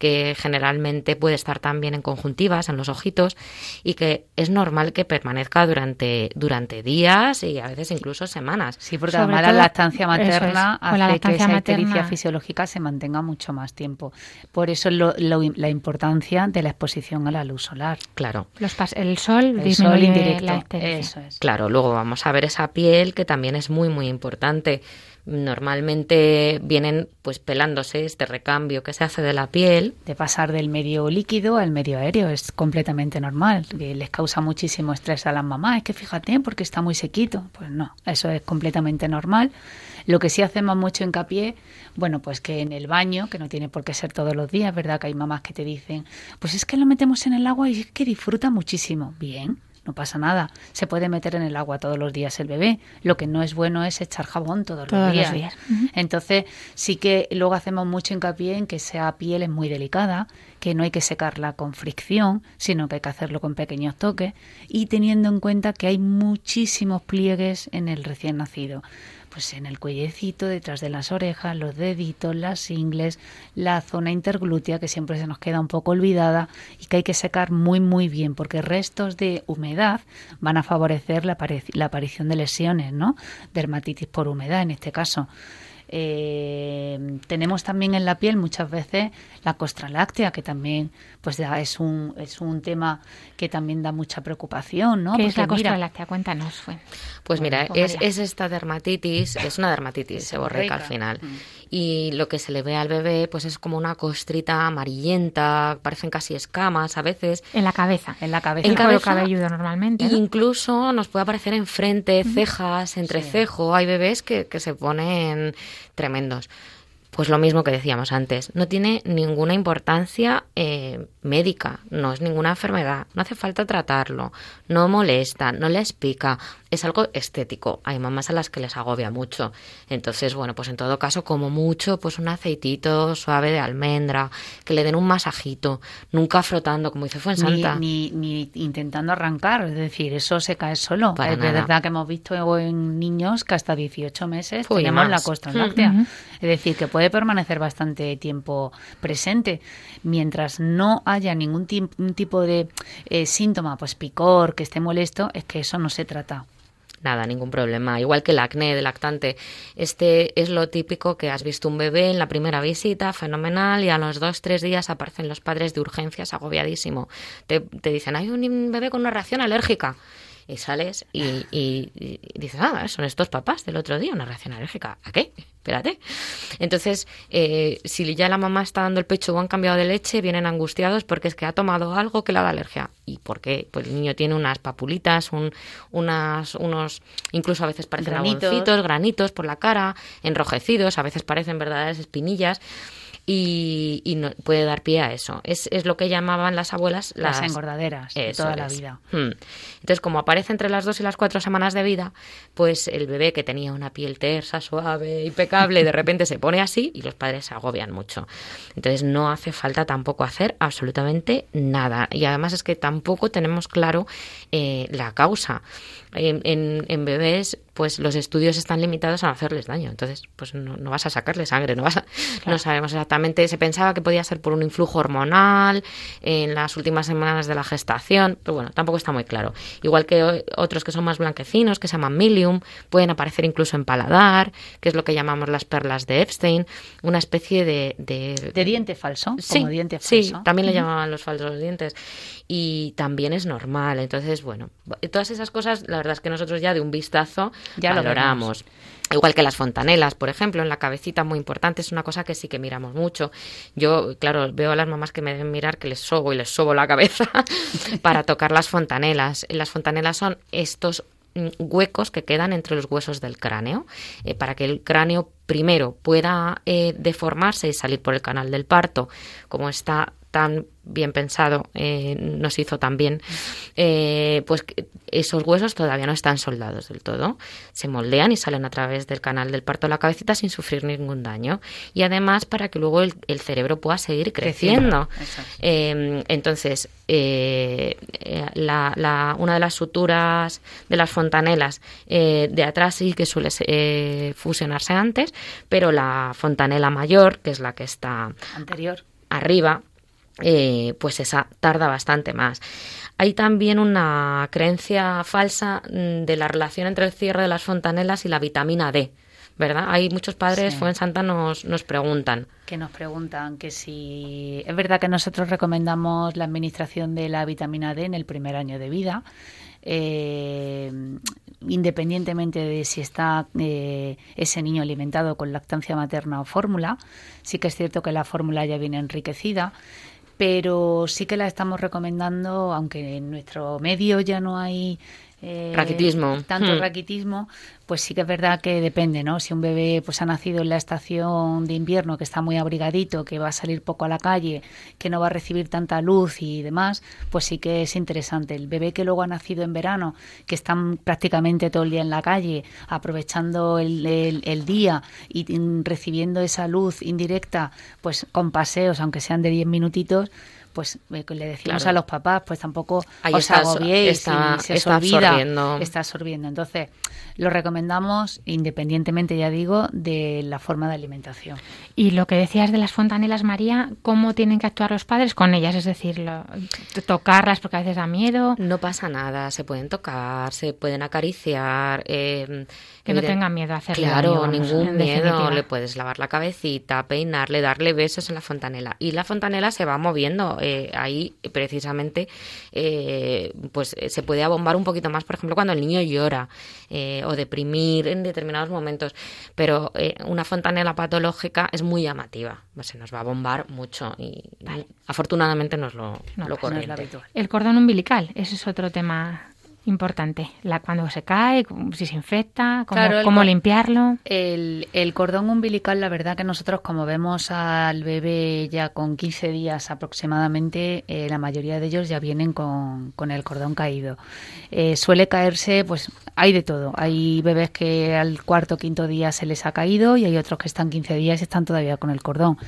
que generalmente puede estar también en conjuntivas, en los ojitos, y que es normal que permanezca durante, durante días y a veces incluso semanas. Sí, porque además la lactancia materna hace la que esa materna... fisiológica se mantenga mucho más tiempo. Por eso lo, lo, la importancia de la exposición a la luz solar. Claro. Los el sol el sol indirecto. Eso es. Claro, luego vamos a ver esa piel que también es muy, muy importante normalmente vienen pues pelándose este recambio que se hace de la piel. De pasar del medio líquido al medio aéreo es completamente normal. Les causa muchísimo estrés a las mamás. Es que fíjate, porque está muy sequito. Pues no, eso es completamente normal. Lo que sí hacemos mucho hincapié, bueno, pues que en el baño, que no tiene por qué ser todos los días, ¿verdad? Que hay mamás que te dicen, pues es que lo metemos en el agua y es que disfruta muchísimo. Bien, no pasa nada. Se puede meter en el agua todos los días el bebé. Lo que no es bueno es echar jabón todos, todos los días. Los días. Uh -huh. Entonces, sí que luego hacemos mucho hincapié en que esa piel es muy delicada, que no hay que secarla con fricción, sino que hay que hacerlo con pequeños toques y teniendo en cuenta que hay muchísimos pliegues en el recién nacido pues en el cuellecito, detrás de las orejas, los deditos, las ingles, la zona interglútea que siempre se nos queda un poco olvidada y que hay que secar muy muy bien porque restos de humedad van a favorecer la, la aparición de lesiones, ¿no? Dermatitis por humedad en este caso. Eh, tenemos también en la piel muchas veces la costra láctea, que también pues es un, es un tema que también da mucha preocupación, ¿no? ¿Qué Porque es la costra láctea? Cuéntanos. Fue. Pues mira, bueno, es, es, esta dermatitis, es una dermatitis seborreica al final. Mm. Y lo que se le ve al bebé pues es como una costrita amarillenta, parecen casi escamas a veces. En la cabeza. En la cabeza. En el cabelludo normalmente. ¿no? Incluso nos puede aparecer enfrente, cejas, entrecejo. Sí. Hay bebés que, que se ponen tremendos. Pues lo mismo que decíamos antes, no tiene ninguna importancia eh, médica, no es ninguna enfermedad, no hace falta tratarlo, no molesta, no les pica, es algo estético. Hay mamás a las que les agobia mucho. Entonces, bueno, pues en todo caso, como mucho, pues un aceitito suave de almendra, que le den un masajito, nunca frotando, como dice Fuensanta. Ni, ni, ni intentando arrancar, es decir, eso se cae solo. Para es nada. verdad que hemos visto en niños que hasta 18 meses Uy, tenemos más. la costra láctea. Uh -huh. Es decir, que puede permanecer bastante tiempo presente. Mientras no haya ningún tipo de eh, síntoma, pues picor, que esté molesto, es que eso no se trata nada, ningún problema. Igual que el acné de lactante. Este es lo típico que has visto un bebé en la primera visita, fenomenal, y a los dos, tres días aparecen los padres de urgencias agobiadísimo. Te, te dicen, hay un bebé con una reacción alérgica. Y sales y, y, y, dices, ah, son estos papás del otro día, una reacción alérgica. ¿A qué? Espérate. Entonces, eh, si ya la mamá está dando el pecho o han cambiado de leche, vienen angustiados porque es que ha tomado algo que le da alergia. ¿Y por qué? Pues el niño tiene unas papulitas, un, unas, unos, incluso a veces parecen granitos. Granitos por la cara, enrojecidos, a veces parecen verdaderas espinillas y, y no, puede dar pie a eso. Es, es, lo que llamaban las abuelas las, las engordaderas de toda es. la vida. Hmm. Entonces, como aparece entre las dos y las cuatro semanas de vida, pues el bebé que tenía una piel tersa, suave, impecable, de repente se pone así y los padres se agobian mucho. Entonces, no hace falta tampoco hacer absolutamente nada. Y además es que tampoco tenemos claro eh, la causa. En, en, en, bebés, pues los estudios están limitados a hacerles daño. Entonces, pues no, no vas a sacarle sangre, no vas a, claro. no sabemos exactamente. Se pensaba que podía ser por un influjo hormonal en las últimas semanas de la gestación, pero bueno, tampoco está muy claro. Igual que otros que son más blanquecinos, que se llaman milium, pueden aparecer incluso en paladar, que es lo que llamamos las perlas de Epstein, una especie de... De, de diente falso, sí, como diente sí, falso. también le llamaban los falsos dientes. Y también es normal. Entonces, bueno, todas esas cosas, la verdad es que nosotros ya de un vistazo ya valoramos. Igual que las fontanelas, por ejemplo, en la cabecita muy importante, es una cosa que sí que miramos mucho. Yo, claro, veo a las mamás que me deben mirar que les sobo y les sobo la cabeza para tocar las fontanelas. Las fontanelas son estos mm, huecos que quedan entre los huesos del cráneo, eh, para que el cráneo primero pueda eh, deformarse y salir por el canal del parto, como está tan bien pensado, eh, nos hizo tan bien, eh, pues esos huesos todavía no están soldados del todo. Se moldean y salen a través del canal del parto de la cabecita sin sufrir ningún daño. Y además para que luego el, cerebro pueda seguir creciendo. Eh, entonces, la, una de las suturas de las fontanelas de atrás sí que suele fusionarse antes, pero la fontanela mayor, que es la que está anterior arriba, eh, pues esa tarda bastante más. Hay también una creencia falsa mm, de la relación entre el cierre de las fontanelas y la vitamina D. ¿verdad? Hay muchos padres, sí. Santa nos, nos preguntan. Que nos preguntan que si es verdad que nosotros recomendamos la administración de la vitamina D en el primer año de vida, eh, independientemente de si está eh, ese niño alimentado con lactancia materna o fórmula. Sí que es cierto que la fórmula ya viene enriquecida pero sí que la estamos recomendando, aunque en nuestro medio ya no hay eh, raquitismo. tanto hmm. raquitismo, pues sí que es verdad que depende, ¿no? Si un bebé pues ha nacido en la estación de invierno, que está muy abrigadito, que va a salir poco a la calle, que no va a recibir tanta luz y demás, pues sí que es interesante. El bebé que luego ha nacido en verano, que están prácticamente todo el día en la calle, aprovechando el, el, día y recibiendo esa luz indirecta, pues con paseos, aunque sean de 10 minutitos, pues eh, le decimos a los papás, pues tampoco Ahí os agobiéis está, se está olvida, absorbiendo. está absorbiendo. Entonces, lo recomendamos independientemente, ya digo, de la forma de alimentación. Y lo que decías de las fontanelas, María, ¿cómo tienen que actuar los padres con ellas? Es decir, tocarlas porque a veces da miedo. No pasa nada, se pueden tocar, se pueden acariciar. Eh, que no tengan miedo a hacerlo. Claro, ningún miedo. Le puedes lavar la cabecita, peinarle, darle besos en la fontanela. Y la fontanela se va moviendo. Eh, ahí, precisamente, eh, pues se puede abombar un poquito más, por ejemplo, cuando el niño llora eh, o deprimir en determinados momentos. Pero una fontanela patológica es muy llamativa. Se nos va a bombar mucho y afortunadamente no es lo, no, lo corriente. el cordón umbilical, ese es otro tema importante. La, cuando se cae, si se infecta, cómo, limpiarlo. El, el, cordón umbilical, la verdad que nosotros como vemos al bebé ya con 15 días aproximadamente, eh, la mayoría de ellos ya vienen con, con el cordón caído. Eh, suele caerse, pues hay de todo. Hay bebés que al cuarto o quinto día se les ha caído y hay otros que están 15 días y están todavía con el cordón.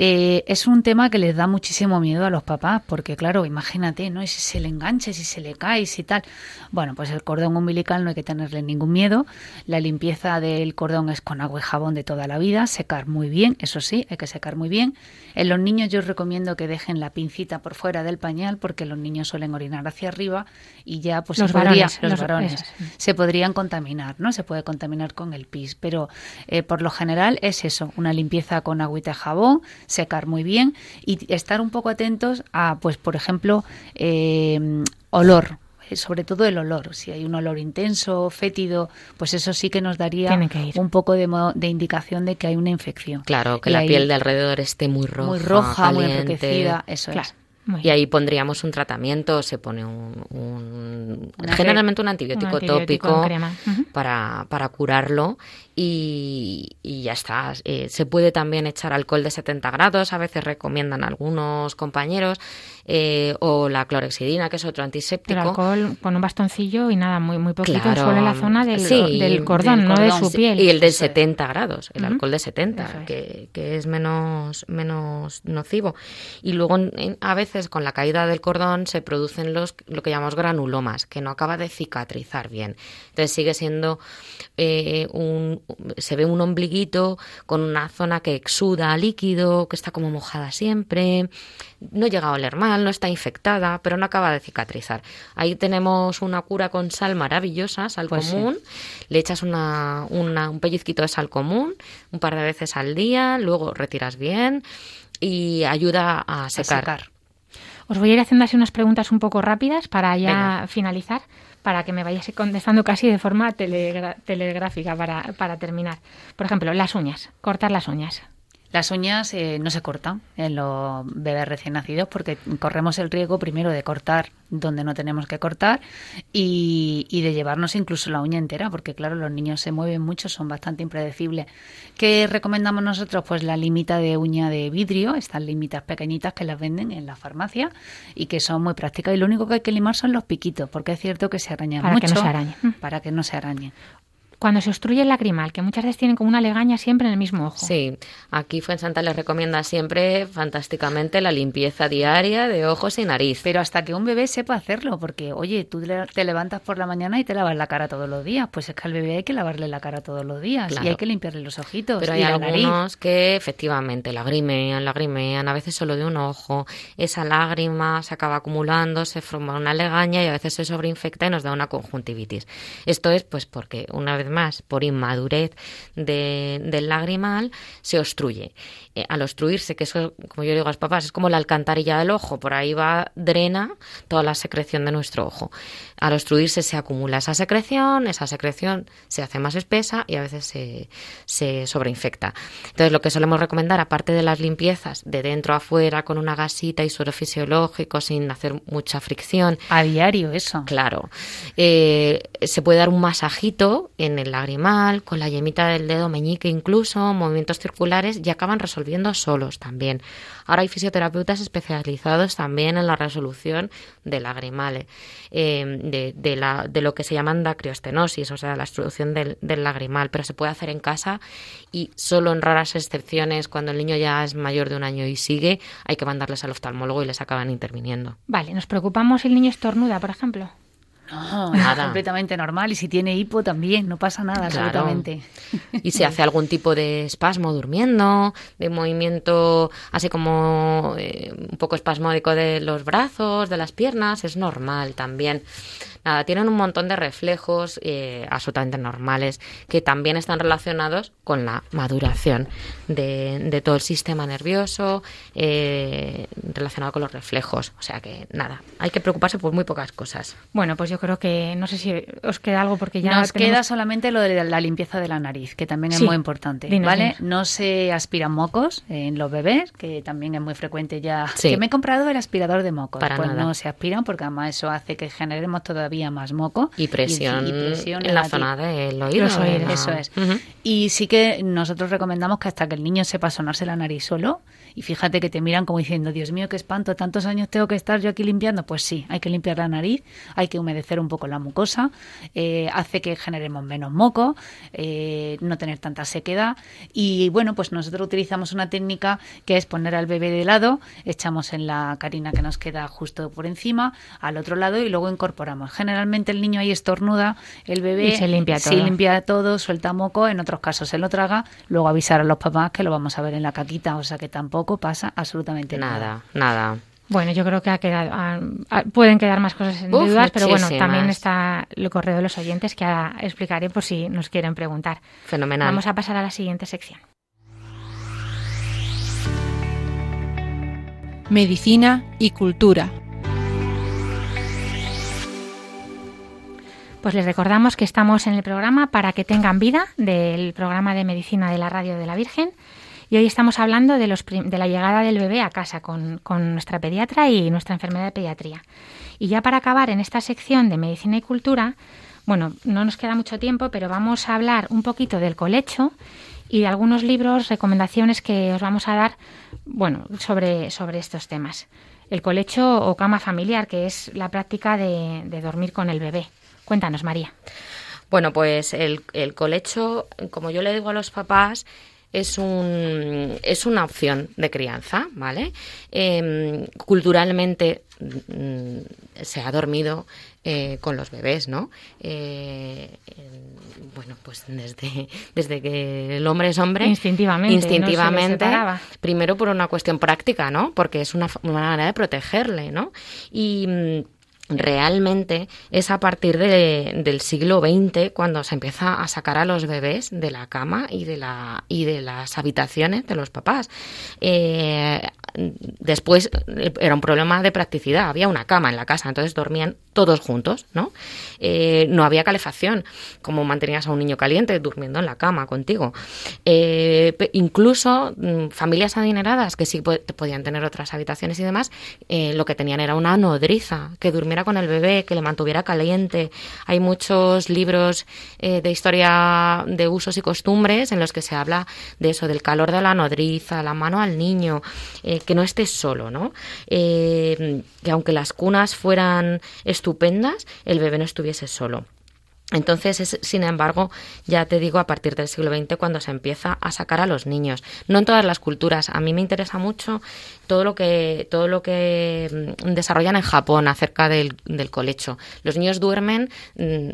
Eh, es un tema que les da muchísimo miedo a los papás, porque claro, imagínate, ¿no? Y si se le enganche, si se le cae, si tal. Bueno, pues el cordón umbilical no hay que tenerle ningún miedo. La limpieza del cordón es con agua y jabón de toda la vida, secar muy bien, eso sí, hay que secar muy bien. En los niños yo os recomiendo que dejen la pincita por fuera del pañal, porque los niños suelen orinar hacia arriba y ya pues los se, varones, los varones se podrían contaminar, ¿no? Se puede contaminar con el pis, pero eh, por lo general es eso, una limpieza con agüita y jabón, secar muy bien y estar un poco atentos a, pues, por ejemplo, eh, olor eh, sobre todo el olor. Si hay un olor intenso, fétido, pues eso sí que nos daría un poco de, de, indicación de que hay una infección. Claro, que la piel de alrededor esté muy roja, muy roja, muy enriquecida, eso es. y ahí pondríamos un tratamiento, se pone un, generalmente un antibiótico, tópico para, para curarlo y, ya está. Eh, se puede también echar alcohol de 70 grados, a veces recomiendan algunos compañeros, eh, o la clorexidina, que es otro antiséptico. El alcohol con un bastoncillo y nada, muy muy poquito, solo en la zona del, del, cordón, no de su piel. Y el de 70 grados, el alcohol de 70, Que, que, es menos, menos nocivo. Y luego, a veces, con la caída del cordón, se producen los lo que llamamos granulomas, que no acaba de cicatrizar bien. Entonces sigue siendo eh, un, se ve un ombliguito con una zona que exuda líquido, que está como mojada siempre, no llega a oler mal, no está infectada, pero no acaba de cicatrizar. Ahí tenemos una cura con sal maravillosa, sal pues común, le echas una, un pellizquito de sal común un par de veces al día, luego retiras bien y ayuda a secar. Os voy a ir haciendo así unas preguntas un poco rápidas para ya finalizar para que me vayas contestando casi de forma telegráfica para, para terminar. Por ejemplo, las uñas, cortar las uñas. Las uñas eh, no se cortan en los bebés recién nacidos porque corremos el riesgo primero de cortar donde no tenemos que cortar y, y, de llevarnos incluso la uña entera porque claro los niños se mueven mucho son bastante impredecibles ¿qué recomendamos nosotros? pues la limita de uña de vidrio estas limitas pequeñitas que las venden en la farmacia y que son muy prácticas y lo único que hay que limar son los piquitos porque es cierto que se arañan Para mucho que no se arañen. para que no se arañen Cuando se obstruye el lagrimal, que muchas veces tienen como una legaña siempre en el mismo ojo. Sí, aquí Fuensanta les recomienda siempre fantásticamente la limpieza diaria de ojos y nariz. Pero hasta que un bebé sepa hacerlo, porque oye, tú te levantas por la mañana y te lavas la cara todos los días, pues es que al bebé hay que lavarle la cara todos los días Claro. y hay que limpiarle los ojitos Pero y hay la nariz. algunos que efectivamente lagrimean, lagrimean, a veces solo de un ojo. Esa lágrima se acaba acumulando, se forma una legaña y a veces se sobreinfecta y nos da una conjuntivitis. Esto es pues porque, una vez más, por inmadurez de- del lagrimal, se obstruye. Eh, al obstruirse, que eso, como yo digo a los papás, es como la alcantarilla del ojo, por ahí va, drena toda la secreción de nuestro ojo. Al obstruirse se acumula esa secreción, esa secreción se hace más espesa y a veces se, se sobreinfecta. Entonces, lo que solemos recomendar, aparte de las limpiezas de dentro a afuera con una gasita y suero fisiológico sin hacer mucha fricción, A diario eso. Claro. Eh, se puede dar un masajito en el lagrimal, con la yemita del dedo meñique incluso, movimientos circulares y acaban resolviendo solos también. Ahora hay fisioterapeutas especializados también en la resolución de lagrimales, eh, de, de la, de lo que se llama endocriostenosis, o sea, la obstrucción del, del lagrimal, pero se puede hacer en casa y solo en raras excepciones, cuando el niño ya es mayor de un año y sigue, hay que mandarles al oftalmólogo y les acaban interviniendo. Vale, nos preocupamos si el niño estornuda, por ejemplo. No, Nada. es completamente normal y si tiene hipo también, no pasa nada Claro. absolutamente. y se hace algún tipo de espasmo durmiendo, de movimiento así como eh, un poco espasmódico de los brazos, de las piernas, es normal también. Nada, tienen un montón de reflejos eh, absolutamente normales que también están relacionados con la maduración de, de todo el sistema nervioso, eh, relacionado con los reflejos. O sea que nada, hay que preocuparse por muy pocas cosas. Bueno, pues yo creo que no sé si os queda algo porque ya Nos tenemos- queda solamente lo de la limpieza de la nariz, que también es Sí. muy importante, Dinos, ¿vale? dinos. No se aspiran mocos en los bebés, que también es muy frecuente ya. Sí. Que me he comprado el aspirador de mocos. Para pues nada. no se aspiran porque además eso hace que generemos todavía más moco Y presión, y presión en la zona del oído. Los oídos. Eso es. Ujú. Y sí que nosotros recomendamos que hasta que el niño sepa sonarse la nariz solo, y fíjate que te miran como diciendo, Dios mío, qué espanto, tantos años tengo que estar yo aquí limpiando. Pues sí, hay que limpiar la nariz, hay que humedecer un poco la mucosa, eh, hace que generemos menos moco, eh, no tener tanta sequedad. Y bueno, pues nosotros utilizamos una técnica que es poner al bebé de lado, echamos en la carina que nos queda justo por encima, al otro lado y luego incorporamos. Generalmente el niño ahí estornuda, el bebé Y se limpia sí, todo. limpia todo, suelta moco, en otros casos se lo traga, luego avisar a los papás que lo vamos a ver en la caquita, o sea que tampoco pasa absolutamente nada. Nada, nada. Bueno, yo creo que ha quedado, pueden quedar más cosas en Uf, dudas, pero bueno, también está el correo de los oyentes que ahora explicaré por si nos quieren preguntar. Fenomenal. Vamos a pasar a la siguiente sección. Medicina y cultura. Pues les recordamos que estamos en el programa Para que tengan vida, del programa de medicina de la Radio de la Virgen. Y hoy estamos hablando de, los de la llegada del bebé a casa con, con nuestra pediatra y nuestra enfermera de pediatría. Y ya para acabar en esta sección de medicina y cultura, bueno, no nos queda mucho tiempo, pero vamos a hablar un poquito del colecho y de algunos libros, recomendaciones que os vamos a dar, bueno, sobre, sobre estos temas. El colecho o cama familiar, que es la práctica de, de dormir con el bebé. Cuéntanos, María. Bueno, pues el, el colecho, como yo le digo a los papás, es, un, es una opción de crianza, ¿vale? Em, culturalmente mm, se ha dormido eh, con los bebés, ¿no? Eh, en- bueno, pues desde, desde que el hombre es hombre. Instintivamente, no se les Instintivamente. primero por una cuestión práctica, ¿no? Porque es una, manera de protegerle, ¿no? Y. realmente es a partir de- del siglo XX cuando se empieza a sacar a los bebés de la cama y de, la, y de las habitaciones de los papás. Eh, después eh, era un problema de practicidad, había una cama en la casa, entonces dormían todos juntos, ¿no? Eh, no había calefacción, como mantenías a un niño caliente durmiendo en la cama contigo. Incluso mm, familias adineradas que sí po- podían tener otras habitaciones y demás, lo que tenían era una nodriza que durmiera con el bebé, que le mantuviera caliente. Hay muchos libros eh, de historia de usos y costumbres en los que se habla de eso, del calor de la nodriza, la mano al niño, eh, que no estés solo, ¿no? Eh, que aunque las cunas fueran estupendas, el bebé no estuviese solo. Entonces es, sin embargo, ya te digo, a partir del siglo XX cuando se empieza a sacar a los niños. No en todas las culturas. A mí me interesa mucho todo lo que, todo lo que mm, desarrollan en Japón acerca del, del colecho. Los niños duermen mm,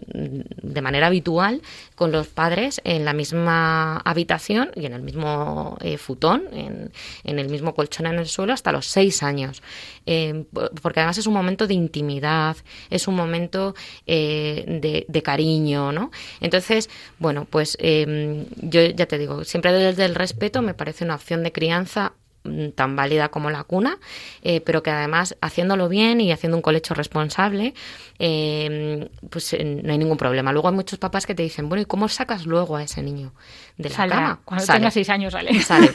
de manera habitual con los padres en la misma habitación y en el mismo eh, futón, en, en el mismo colchón en el suelo hasta los seis años. P- porque además es un momento de intimidad, es un momento eh, de, de cariño, ¿no? Entonces, bueno, pues eh, yo ya te digo, siempre desde el respeto me parece una opción de crianza tan válida como la cuna, eh, pero que además haciéndolo bien y haciendo un colecho responsable, eh, pues eh, no hay ningún problema. Luego hay muchos papás que te dicen, bueno, ¿y cómo sacas luego a ese niño de la Saldrá. cama? Cuando Sale. tenga seis años sale. Sale.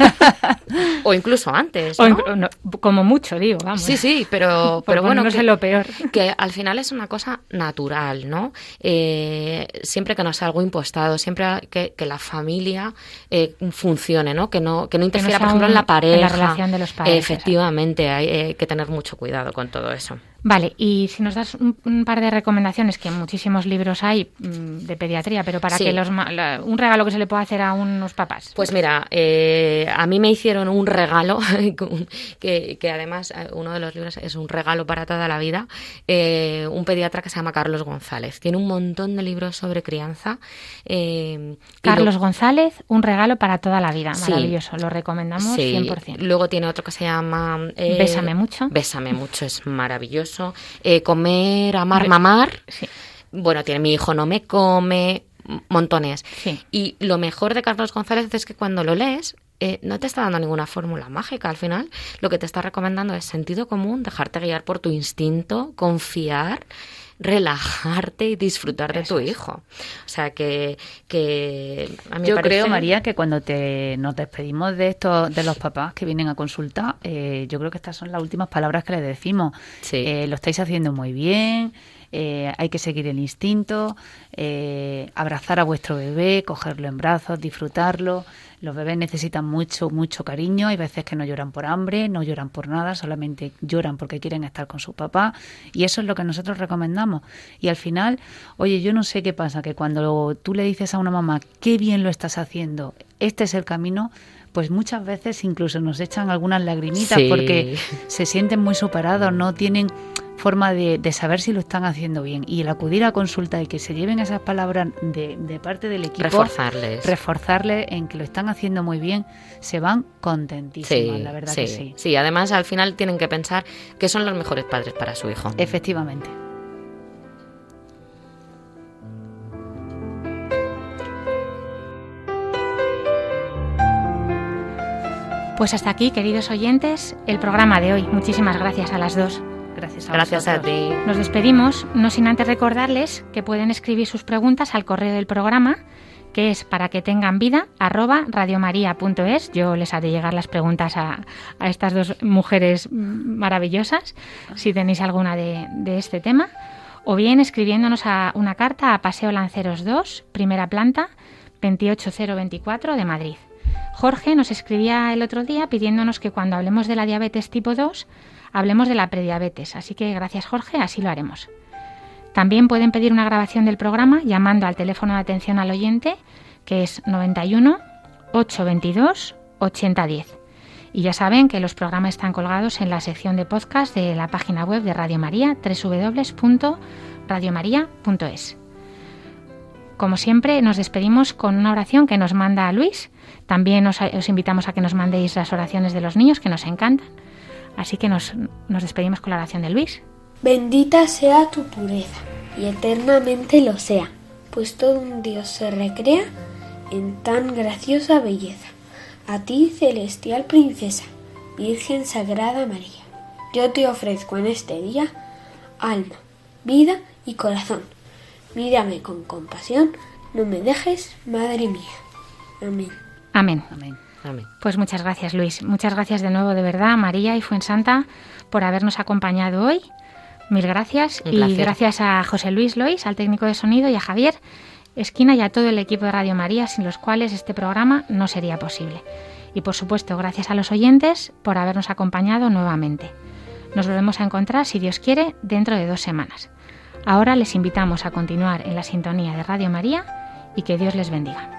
o incluso antes, O ¿no? no, como mucho, digo, vamos. Sí, sí, pero, pero bueno, que, en lo peor. que al final es una cosa natural, ¿no? Eh, siempre que no sea algo impostado, siempre que, que la familia eh, funcione, ¿no? Que no, que no interfiera, por ejemplo, en la en la pareja. relación de los padres, Efectivamente, hay eh, que tener mucho cuidado con todo eso. Vale, y si nos das un, un par de recomendaciones, que muchísimos libros hay mm, de pediatría, pero para Sí. que los la- un regalo que se le pueda hacer a unos papás. Pues mira, eh, a mí me hicieron un regalo, que, que además eh, uno de los libros es un regalo para toda la vida, eh, un pediatra que se llama Carlos González. Tiene un montón de libros sobre crianza. eh, Carlos lo- González, un regalo para toda la vida. Sí. Maravilloso, lo recomendamos Sí, 100%. Luego tiene otro que se llama... eh, Bésame mucho. Bésame mucho, es maravilloso. Eh, comer, amar, mamar. Sí, Bueno, tiene mi hijo no me come, montones. sí. Y lo mejor de Carlos González es que cuando lo lees, eh, no te está dando ninguna fórmula mágica al final. Lo que te está recomendando es sentido común, dejarte guiar por tu instinto, confiar, relajarte y disfrutar de tu hijo. O sea que, que a mí Yo parece- creo, María, que cuando te, nos despedimos de estos, de los papás que vienen a consulta, eh, yo creo que estas son las últimas palabras que les decimos. Sí. Eh, lo estáis haciendo muy bien, eh, hay que seguir el instinto, eh, abrazar a vuestro bebé, cogerlo en brazos, disfrutarlo. Los bebés necesitan mucho, mucho cariño. Hay veces que no lloran por hambre, no lloran por nada, solamente lloran porque quieren estar con su papá. Y eso es lo que nosotros recomendamos. Y al final, oye, yo no sé qué pasa, que cuando tú le dices a una mamá, qué bien lo estás haciendo, este es el camino, pues muchas veces incluso nos echan algunas lagrimitas Sí. porque se sienten muy superados, no tienen forma de, de saber si lo están haciendo bien. Y el acudir a consulta y que se lleven esas palabras de, de parte del equipo, reforzarles. reforzarles en que lo están haciendo muy bien, se van contentísimas, la verdad sí, que sí. sí. además al final tienen que pensar que son los mejores padres para su hijo. Efectivamente. Pues hasta aquí, queridos oyentes, el programa de hoy. Muchísimas gracias a las dos. Gracias a Gracias a ti. Nos despedimos, no sin antes recordarles que pueden escribir sus preguntas al correo del programa, que es para que tengan vida, arroba radiomaria.es. Yo les haré llegar las preguntas a, a estas dos mujeres maravillosas, si tenéis alguna de, de este tema. O bien escribiéndonos a una carta a Paseo Lanceros 2, primera planta, 28024 de Madrid. Jorge nos escribía el otro día pidiéndonos que cuando hablemos de la diabetes tipo 2 hablemos de la prediabetes. Así que gracias Jorge, así lo haremos. También pueden pedir una grabación del programa llamando al teléfono de atención al oyente que es 91 822 8010. Y ya saben que los programas están colgados en la sección de podcast de la página web de Radio María, www.radiomaria.es. Como siempre, nos despedimos con una oración que nos manda Luis. También os, os invitamos a que nos mandéis las oraciones de los niños, que nos encantan. Así que nos, nos despedimos con la oración de Luis. Bendita sea tu pureza, y eternamente lo sea, pues todo un Dios se recrea en tan graciosa belleza. A ti, celestial princesa, Virgen Sagrada María, yo te ofrezco en este día alma, vida y corazón. Mírame con compasión, no me dejes, Madre mía. Amén. Amén. Amén. Amén. Pues muchas gracias, Luis. Muchas gracias de nuevo, de verdad, María y Fuensanta, por habernos acompañado hoy. Mil gracias. Un y placer. gracias a José Luis Lois, al técnico de sonido, y a Javier Esquina y a todo el equipo de Radio María, sin los cuales este programa no sería posible. Y por supuesto, gracias a los oyentes por habernos acompañado nuevamente. Nos volvemos a encontrar, si Dios quiere, dentro de dos semanas. Ahora les invitamos a continuar en la sintonía de Radio María y que Dios les bendiga.